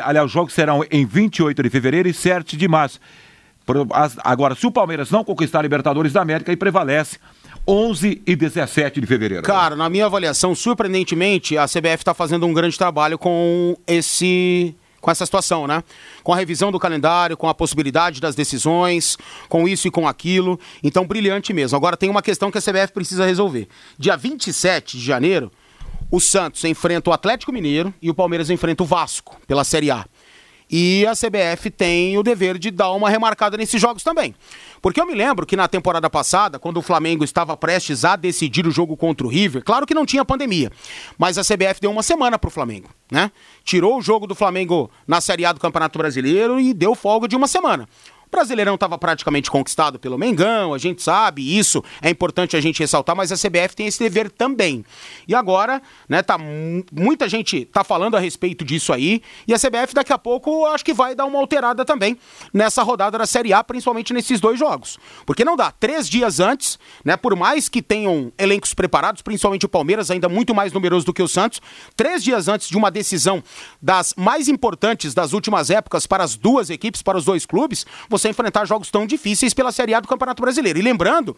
Aliás, os jogos serão em 28 de fevereiro e 7 de março. Agora, se o Palmeiras não conquistar a Libertadores da América, aí prevalece 11 e 17 de fevereiro. Cara, na minha avaliação, surpreendentemente, a CBF está fazendo um grande trabalho com esse com essa situação, né? Com a revisão do calendário, com a possibilidade das decisões, com isso e com aquilo. Então, brilhante mesmo. Agora tem uma questão que a CBF precisa resolver. Dia 27 de janeiro, o Santos enfrenta o Atlético Mineiro e o Palmeiras enfrenta o Vasco pela Série A. E a CBF tem o dever de dar uma remarcada nesses jogos também. Porque eu me lembro que na temporada passada, quando o Flamengo estava prestes a decidir o jogo contra o River, claro que não tinha pandemia, mas a CBF deu uma semana pro Flamengo, né? Tirou o jogo do Flamengo na Série A do Campeonato Brasileiro e deu folga de uma semana. Brasileirão estava praticamente conquistado pelo Mengão, a gente sabe, isso é importante a gente ressaltar, mas a CBF tem esse dever também. E agora, né, tá muita gente tá falando a respeito disso aí, e a CBF daqui a pouco acho que vai dar uma alterada também nessa rodada da Série A, principalmente nesses dois jogos. Porque não dá, três dias antes, né, por mais que tenham elencos preparados, principalmente o Palmeiras, ainda muito mais numeroso do que o Santos, três dias antes de uma decisão das mais importantes das últimas épocas para as duas equipes, para os dois clubes, você você enfrentar jogos tão difíceis pela Série A do Campeonato Brasileiro. E lembrando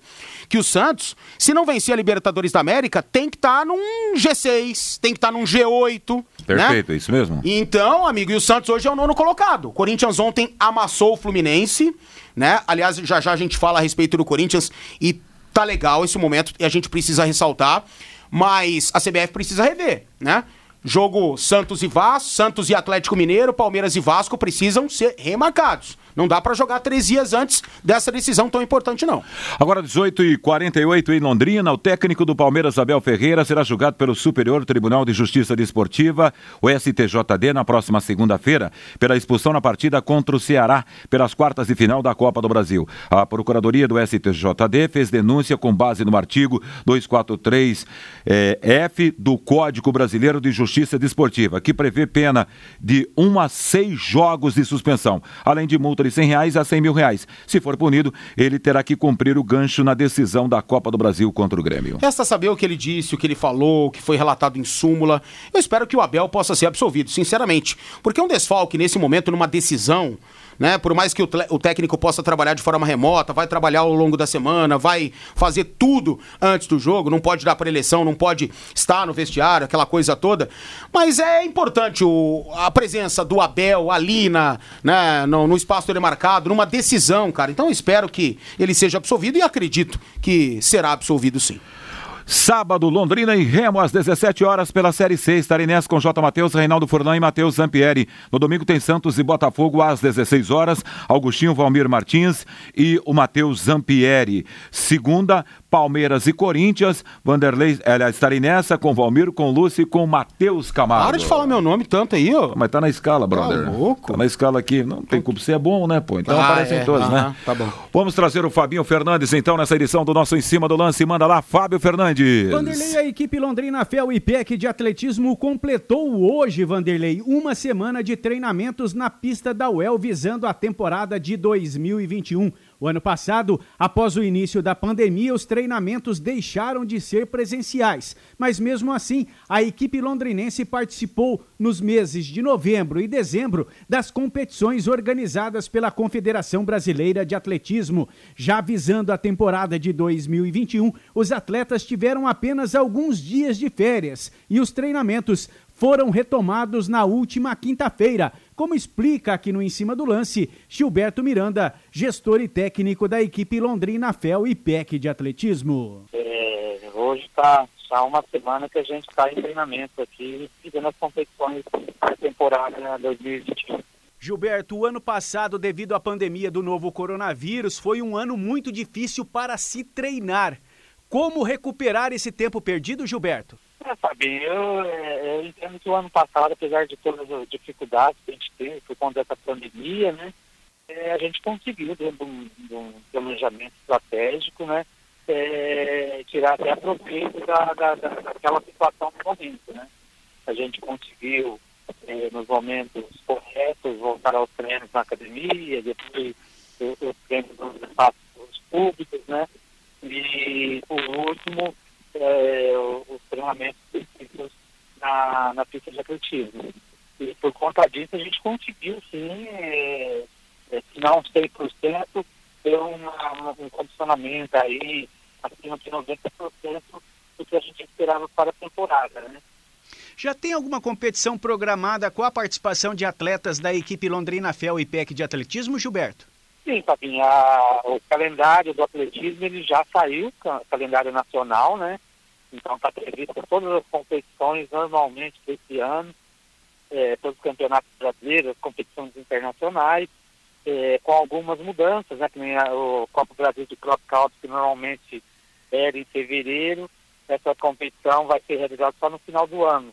que o Santos, se não vencer a Libertadores da América, tem que estar tá num G6, tem que estar tá num G8. Perfeito, né? é isso mesmo. Então, amigo, e o Santos hoje é o nono colocado. O Corinthians ontem amassou o Fluminense, né? Aliás, já já a gente fala a respeito do Corinthians e tá legal esse momento e a gente precisa ressaltar, mas a CBF precisa rever, né? Jogo Santos e Vasco, Santos e Atlético Mineiro, Palmeiras e Vasco precisam ser remarcados. Não dá para jogar três dias antes dessa decisão tão importante, não. Agora, 18h48 em Londrina, o técnico do Palmeiras, Abel Ferreira, será julgado pelo Superior Tribunal de Justiça Desportiva, o STJD, na próxima segunda-feira, pela expulsão na partida contra o Ceará, pelas quartas de final da Copa do Brasil. A Procuradoria do STJD fez denúncia com base no artigo 243F eh, do Código Brasileiro de Justiça Desportiva, que prevê pena de um a seis jogos de suspensão, além de multa de 100 reais a 100 mil reais. Se for punido, ele terá que cumprir o gancho na decisão da Copa do Brasil contra o Grêmio. Resta saber o que ele disse, o que ele falou, o que foi relatado em súmula. Eu espero que o Abel possa ser absolvido, sinceramente. Porque um desfalque nesse momento, numa decisão né? Por mais que o, o, técnico possa trabalhar de forma remota, vai trabalhar ao longo da semana, vai fazer tudo antes do jogo, não pode dar para eleição, não pode estar no vestiário, aquela coisa toda. Mas é importante o, a presença do Abel ali na, né, no, no espaço demarcado, numa decisão, cara. Então eu espero que ele seja absolvido e acredito que será absolvido sim. Sábado, Londrina e Remo, às 17 horas, pela Série C. Estarei nessa com J. Matheus, Reinaldo Furlan e Matheus Zampieri. No domingo tem Santos e Botafogo, às 16 horas. Augustinho Valmir Martins e o Matheus Zampieri. Segunda, Palmeiras e Corinthians. Vanderlei, aliás, estarei nessa com Valmir, com Lúcio e com Matheus Camargo. Para de falar meu nome tanto aí, ó. Mas tá na escala, brother. Tá louco. Tá na escala aqui. Não tem culpa, você é bom, né, pô? Então ah, aparecem é. todos, né? Tá bom. Vamos trazer o Fabinho Fernandes, então, nessa edição do nosso Em Cima do Lance. Manda lá, Fábio Fernandes. Vanderlei, a equipe Londrina Fel e PEC de atletismo completou hoje, Vanderlei, uma semana de treinamentos na pista da UEL visando a temporada de 2021. O ano passado, após o início da pandemia, os treinamentos deixaram de ser presenciais, mas mesmo assim, a equipe londrinense participou nos meses de novembro e dezembro das competições organizadas pela Confederação Brasileira de Atletismo. Já visando a temporada de 2021, os atletas tiveram apenas alguns dias de férias e os treinamentos foram retomados na última quinta-feira, como explica aqui no Em Cima do Lance Gilberto Miranda, gestor e técnico da equipe Londrina Fel e PEC de atletismo. É, hoje está há uma semana que a gente está em treinamento aqui, fazendo as competições da temporada 2021. Gilberto, o ano passado, devido à pandemia do novo coronavírus, foi um ano muito difícil para se treinar. Como recuperar esse tempo perdido, Gilberto? É, eu, eu entendo que o ano passado, apesar de todas as dificuldades que a gente teve por conta dessa pandemia, né, é, a gente conseguiu, dentro de um, planejamento estratégico, né, é, tirar até proveito da, da, da, daquela situação do momento. Né. A gente conseguiu, é, nos momentos corretos, voltar aos treinos na academia, depois os treinos nos espaços públicos, né, e, por último, é, os treinamentos feitos na, na pista de atletismo. E por conta disso a gente conseguiu sim, é, é, se não 100%, ter uma, um condicionamento aí acima de 90% do que a gente esperava para a temporada, né? Já tem alguma competição programada com a participação de atletas da equipe Londrina Fel e PEC de atletismo, Gilberto? Sim, Fabinho, o calendário do atletismo ele já saiu, calendário nacional, né? Então está prevista todas as competições normalmente desse ano. é, pelos campeonatos brasileiros, competições internacionais, é, com algumas mudanças, né? Que nem a, o Copa Brasil de Crop Count, que normalmente era em fevereiro, essa competição vai ser realizada só no final do ano.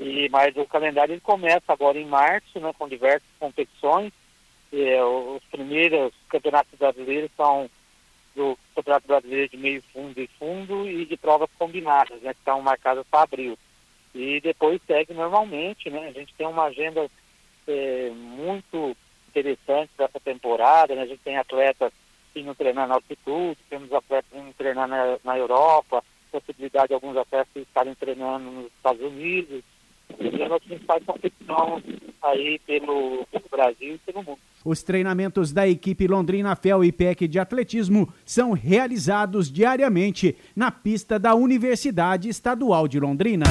E, mas o calendário ele começa agora em março, né, com diversas competições. É, os primeiros campeonatos brasileiros são do Campeonato Brasileiro de meio fundo e fundo e de provas combinadas, né, que estão marcadas para abril. E depois segue normalmente, né? A gente tem uma agenda é, muito interessante dessa temporada, né? A gente tem atletas indo treinar na altitude, temos atletas indo treinar na, na Europa, possibilidade de alguns atletas estarem treinando nos Estados Unidos, as principais competições aí pelo, pelo Brasil e pelo mundo. Os treinamentos da equipe Londrina Fel e PEC de atletismo são realizados diariamente na pista da Universidade Estadual de Londrina.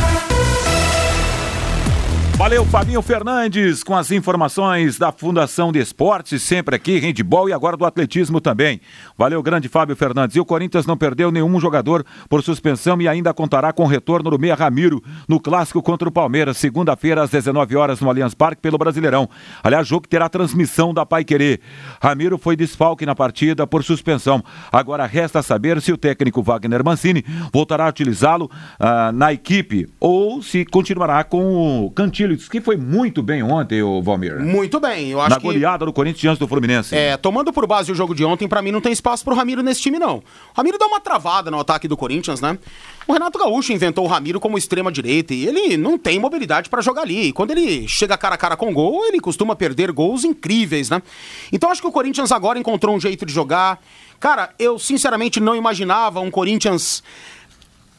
Valeu, Fabinho Fernandes, com as informações da Fundação de Esportes, sempre aqui, handball e agora do atletismo também. Valeu, grande Fábio Fernandes. E o Corinthians não perdeu nenhum jogador por suspensão e ainda contará com o retorno do Meia Ramiro no clássico contra o Palmeiras, segunda-feira às 19 horas no Allianz Parque pelo Brasileirão. Aliás, jogo que terá transmissão da Pai Querer. Ramiro foi desfalque na partida por suspensão. Agora resta saber se o técnico Wagner Mancini voltará a utilizá-lo uh, na equipe ou se continuará com o Cantilho que foi muito bem ontem, o Valmir. Muito bem, eu acho Na que... goleada do Corinthians diante do Fluminense. É, tomando por base o jogo de ontem, para mim não tem espaço pro Ramiro nesse time, não. O Ramiro dá uma travada no ataque do Corinthians, né? O Renato Gaúcho inventou o Ramiro como extrema direita e ele não tem mobilidade para jogar ali. E quando ele chega cara a cara com gol, ele costuma perder gols incríveis, né? Então acho que o Corinthians agora encontrou um jeito de jogar. Cara, eu sinceramente não imaginava um Corinthians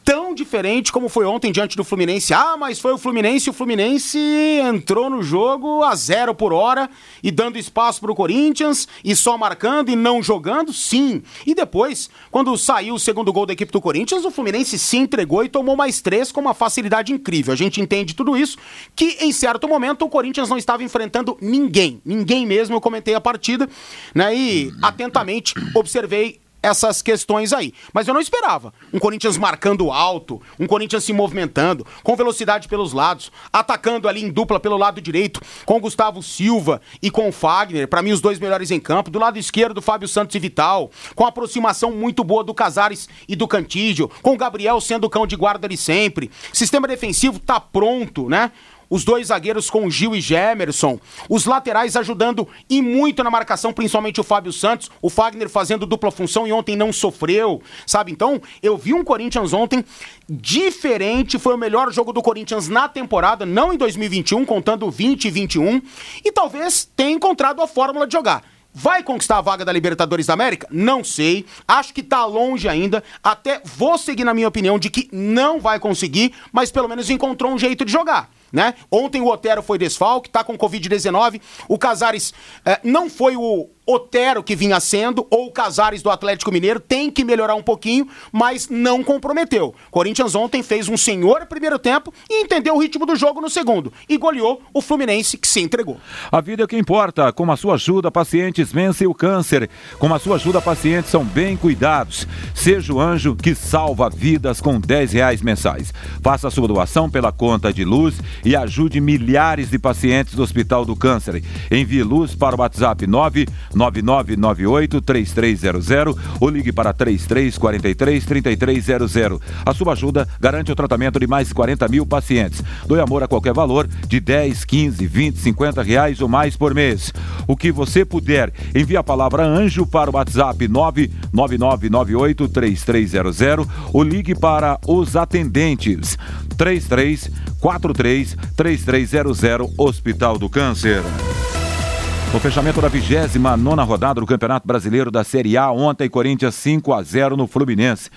tão diferente como foi ontem diante do Fluminense. Ah, mas foi o Fluminense, o Fluminense entrou no jogo a zero por hora e dando espaço para o Corinthians e só marcando e não jogando, sim. E depois, quando saiu o segundo gol da equipe do Corinthians, o Fluminense se entregou e tomou mais três com uma facilidade incrível. A gente entende tudo isso, que em certo momento o Corinthians não estava enfrentando ninguém, ninguém mesmo. Eu comentei a partida, né? E atentamente observei essas questões aí. Mas eu não esperava. Um Corinthians marcando alto, um Corinthians se movimentando, com velocidade pelos lados, atacando ali em dupla pelo lado direito, com Gustavo Silva e com Fagner, para mim os dois melhores em campo. Do lado esquerdo, Fábio Santos e Vital, com aproximação muito boa do Casares e do Cantígio, com o Gabriel sendo o cão de guarda ali sempre. Sistema defensivo tá pronto, né? Os dois zagueiros com Gil e Gemerson, os laterais ajudando e muito na marcação, principalmente o Fábio Santos, o Fagner fazendo dupla função e ontem não sofreu, sabe? Então, eu vi um Corinthians ontem diferente, foi o melhor jogo do Corinthians na temporada, não em 2021, contando 20 e 21, e talvez tenha encontrado a fórmula de jogar. Vai conquistar a vaga da Libertadores da América? Não sei. Acho que tá longe ainda. Até vou seguir na minha opinião de que não vai conseguir, mas pelo menos encontrou um jeito de jogar né? Ontem o Otero foi desfalque, tá com Covid-19. O Casares eh, não foi o Otero que vinha sendo, ou Casares do Atlético Mineiro, tem que melhorar um pouquinho, mas não comprometeu. Corinthians ontem fez um senhor primeiro tempo e entendeu o ritmo do jogo no segundo. E goleou o Fluminense, que se entregou. A vida é o que importa. Com a sua ajuda, pacientes vencem o câncer. Com a sua ajuda, pacientes são bem cuidados. Seja o anjo que salva vidas com 10 reais mensais. Faça a sua doação pela conta de luz e ajude milhares de pacientes do Hospital do Câncer. Envie luz para o WhatsApp 9 9998-3300 ou ligue para 3343-3300. A sua ajuda garante o tratamento de mais de 40 mil pacientes. Doe amor a qualquer valor de 10, 15, 20, 50 reais ou mais por mês. O que você puder, envie a palavra anjo para o WhatsApp 99998-3300 ou ligue para os atendentes 3343 3300 Hospital do Câncer. No fechamento da 29 rodada do Campeonato Brasileiro da Série A, ontem Corinthians 5 a 0 no Fluminense.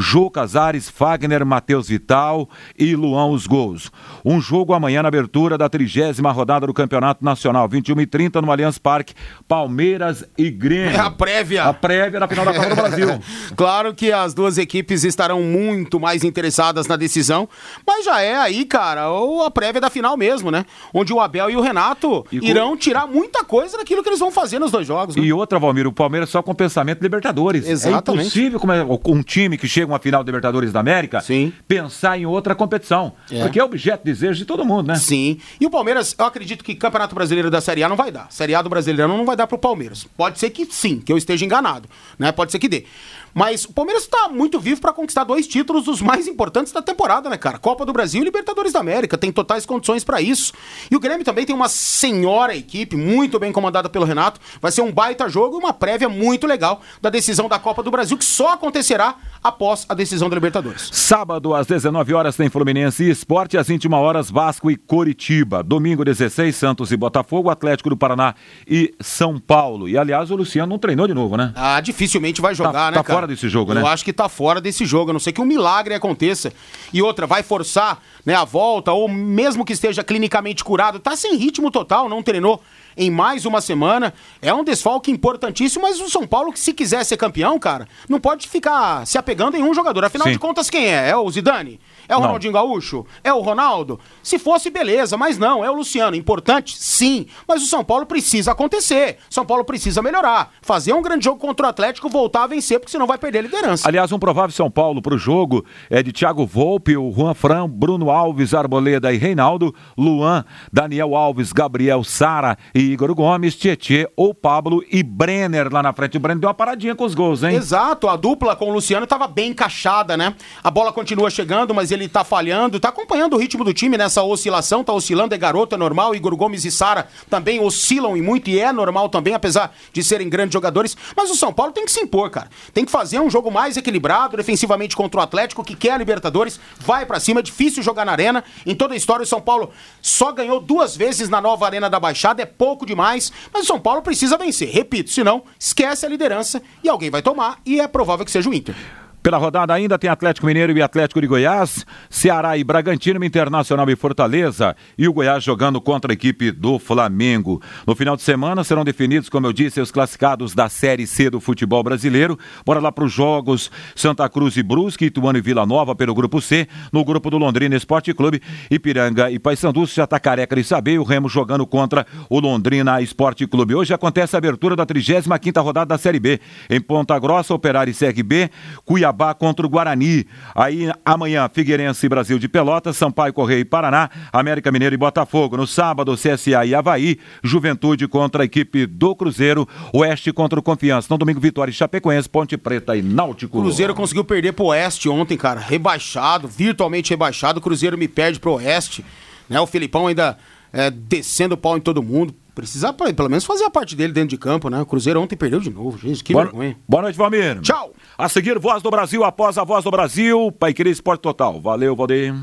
Jô Casares, Fagner, Matheus Vital e Luan os gols. Um jogo amanhã na abertura da trigésima rodada do Campeonato Nacional, 21 e 30 no Allianz Parque, Palmeiras e Grêmio. É a prévia. A prévia da final da Copa do Brasil. claro que as duas equipes estarão muito mais interessadas na decisão, mas já é aí, cara, ou a prévia da final mesmo, né? Onde o Abel e o Renato e irão tirar muita coisa daquilo que eles vão fazer nos dois jogos. Né? E outra, Valmir, o Palmeiras só com pensamento Libertadores. Exatamente. É impossível como é, um time que chega uma final da Libertadores da América Sim. pensar em outra competição. É. Porque é objeto de desejo de todo mundo, né? Sim. E o Palmeiras, eu acredito que Campeonato Brasileiro da Série A não vai dar. Série A do Brasileirão não vai dar pro Palmeiras. Pode ser que sim, que eu esteja enganado, né? Pode ser que dê. Mas o Palmeiras tá muito vivo para conquistar dois títulos dos mais importantes da temporada, né, cara? Copa do Brasil e Libertadores da América. Tem totais condições para isso. E o Grêmio também tem uma senhora equipe, muito bem comandada pelo Renato. Vai ser um baita jogo e uma prévia muito legal da decisão da Copa do Brasil, que só acontecerá após a decisão da Libertadores. Sábado, às 19 horas, tem Fluminense e Esporte, às 21 horas, Vasco e Coritiba. Domingo, 16, Santos e Botafogo, Atlético do Paraná e São Paulo. E, aliás, o Luciano não treinou de novo, né? Ah, dificilmente vai jogar, Tá- né, tá cara? fora desse jogo, né? Eu acho que tá fora desse jogo, a não ser que um milagre aconteça. E outra, vai forçar né, a volta, ou mesmo que esteja clinicamente curado, tá sem ritmo total, não treinou em mais uma semana. É um desfalque importantíssimo, mas o São Paulo, que se quiser ser campeão, cara, não pode ficar se apegando em um jogador. Afinal Sim. de contas, quem é? É o Zidane? É o Não. Ronaldinho Gaúcho? É o Ronaldo? Se fosse, beleza, mas não, é o Luciano. Importante? Sim. Mas o São Paulo precisa acontecer. São Paulo precisa melhorar. Fazer um grande jogo contra o Atlético, voltar a vencer, porque senão vai perder a liderança. Aliás, um provável São Paulo para o jogo é de Thiago Volpe, o Juan Fran, Bruno Alves, Arboleda e Reinaldo, Luan, Daniel Alves, Gabriel Sara e Igor Gomes, Tietê ou Pablo e Brenner lá na frente. O Brenner deu uma paradinha com os gols, hein? Exato, a dupla com o Luciano estava bem encaixada, né? A bola continua chegando, mas ele tá falhando, tá acompanhando o ritmo do time nessa oscilação, tá oscilando, é garoto, é normal. Igor Gomes e Sara também oscilam e muito, e é normal também, apesar de serem grandes jogadores. Mas o São Paulo tem que se impor, cara. Tem que fazer um jogo mais equilibrado, defensivamente contra o Atlético, que quer a Libertadores, vai pra cima, é difícil jogar na arena. Em toda a história, o São Paulo só ganhou duas vezes na nova Arena da Baixada, é pouco demais, mas o São Paulo precisa vencer. Repito, senão esquece a liderança e alguém vai tomar, e é provável que seja o Inter. Pela rodada ainda tem Atlético Mineiro e Atlético de Goiás, Ceará e Bragantino, Internacional e Fortaleza e o Goiás jogando contra a equipe do Flamengo. No final de semana serão definidos, como eu disse, os classificados da Série C do futebol brasileiro. Bora lá para os jogos Santa Cruz e Brusque, Ituano e Vila Nova pelo grupo C, no grupo do Londrina Esporte Clube, Ipiranga e Paysandu, já tá careca de saber, o Remo jogando contra o Londrina Esporte Clube. Hoje acontece a abertura da 35ª rodada da Série B. Em Ponta Grossa, Operário e CRB, Cuiabá contra o Guarani. Aí amanhã, Figueirense e Brasil de Pelotas, Sampaio Correia e Paraná, América Mineiro e Botafogo. No sábado, CSA e Havaí, Juventude contra a equipe do Cruzeiro, Oeste contra o Confiança. No domingo, Vitória e Chapecoense, Ponte Preta e Náutico. Cruzeiro conseguiu perder pro Oeste ontem, cara. Rebaixado, virtualmente rebaixado. O Cruzeiro me perde pro Oeste. Né? O Filipão ainda é, descendo o pau em todo mundo. Precisa pelo menos fazer a parte dele dentro de campo, né? O Cruzeiro ontem perdeu de novo, gente. Que Boa, vergonha. boa noite, Valmir. Tchau. A seguir, Voz do Brasil, após a Voz do Brasil, Pai Querer Esporte Total. Valeu, Valdeir.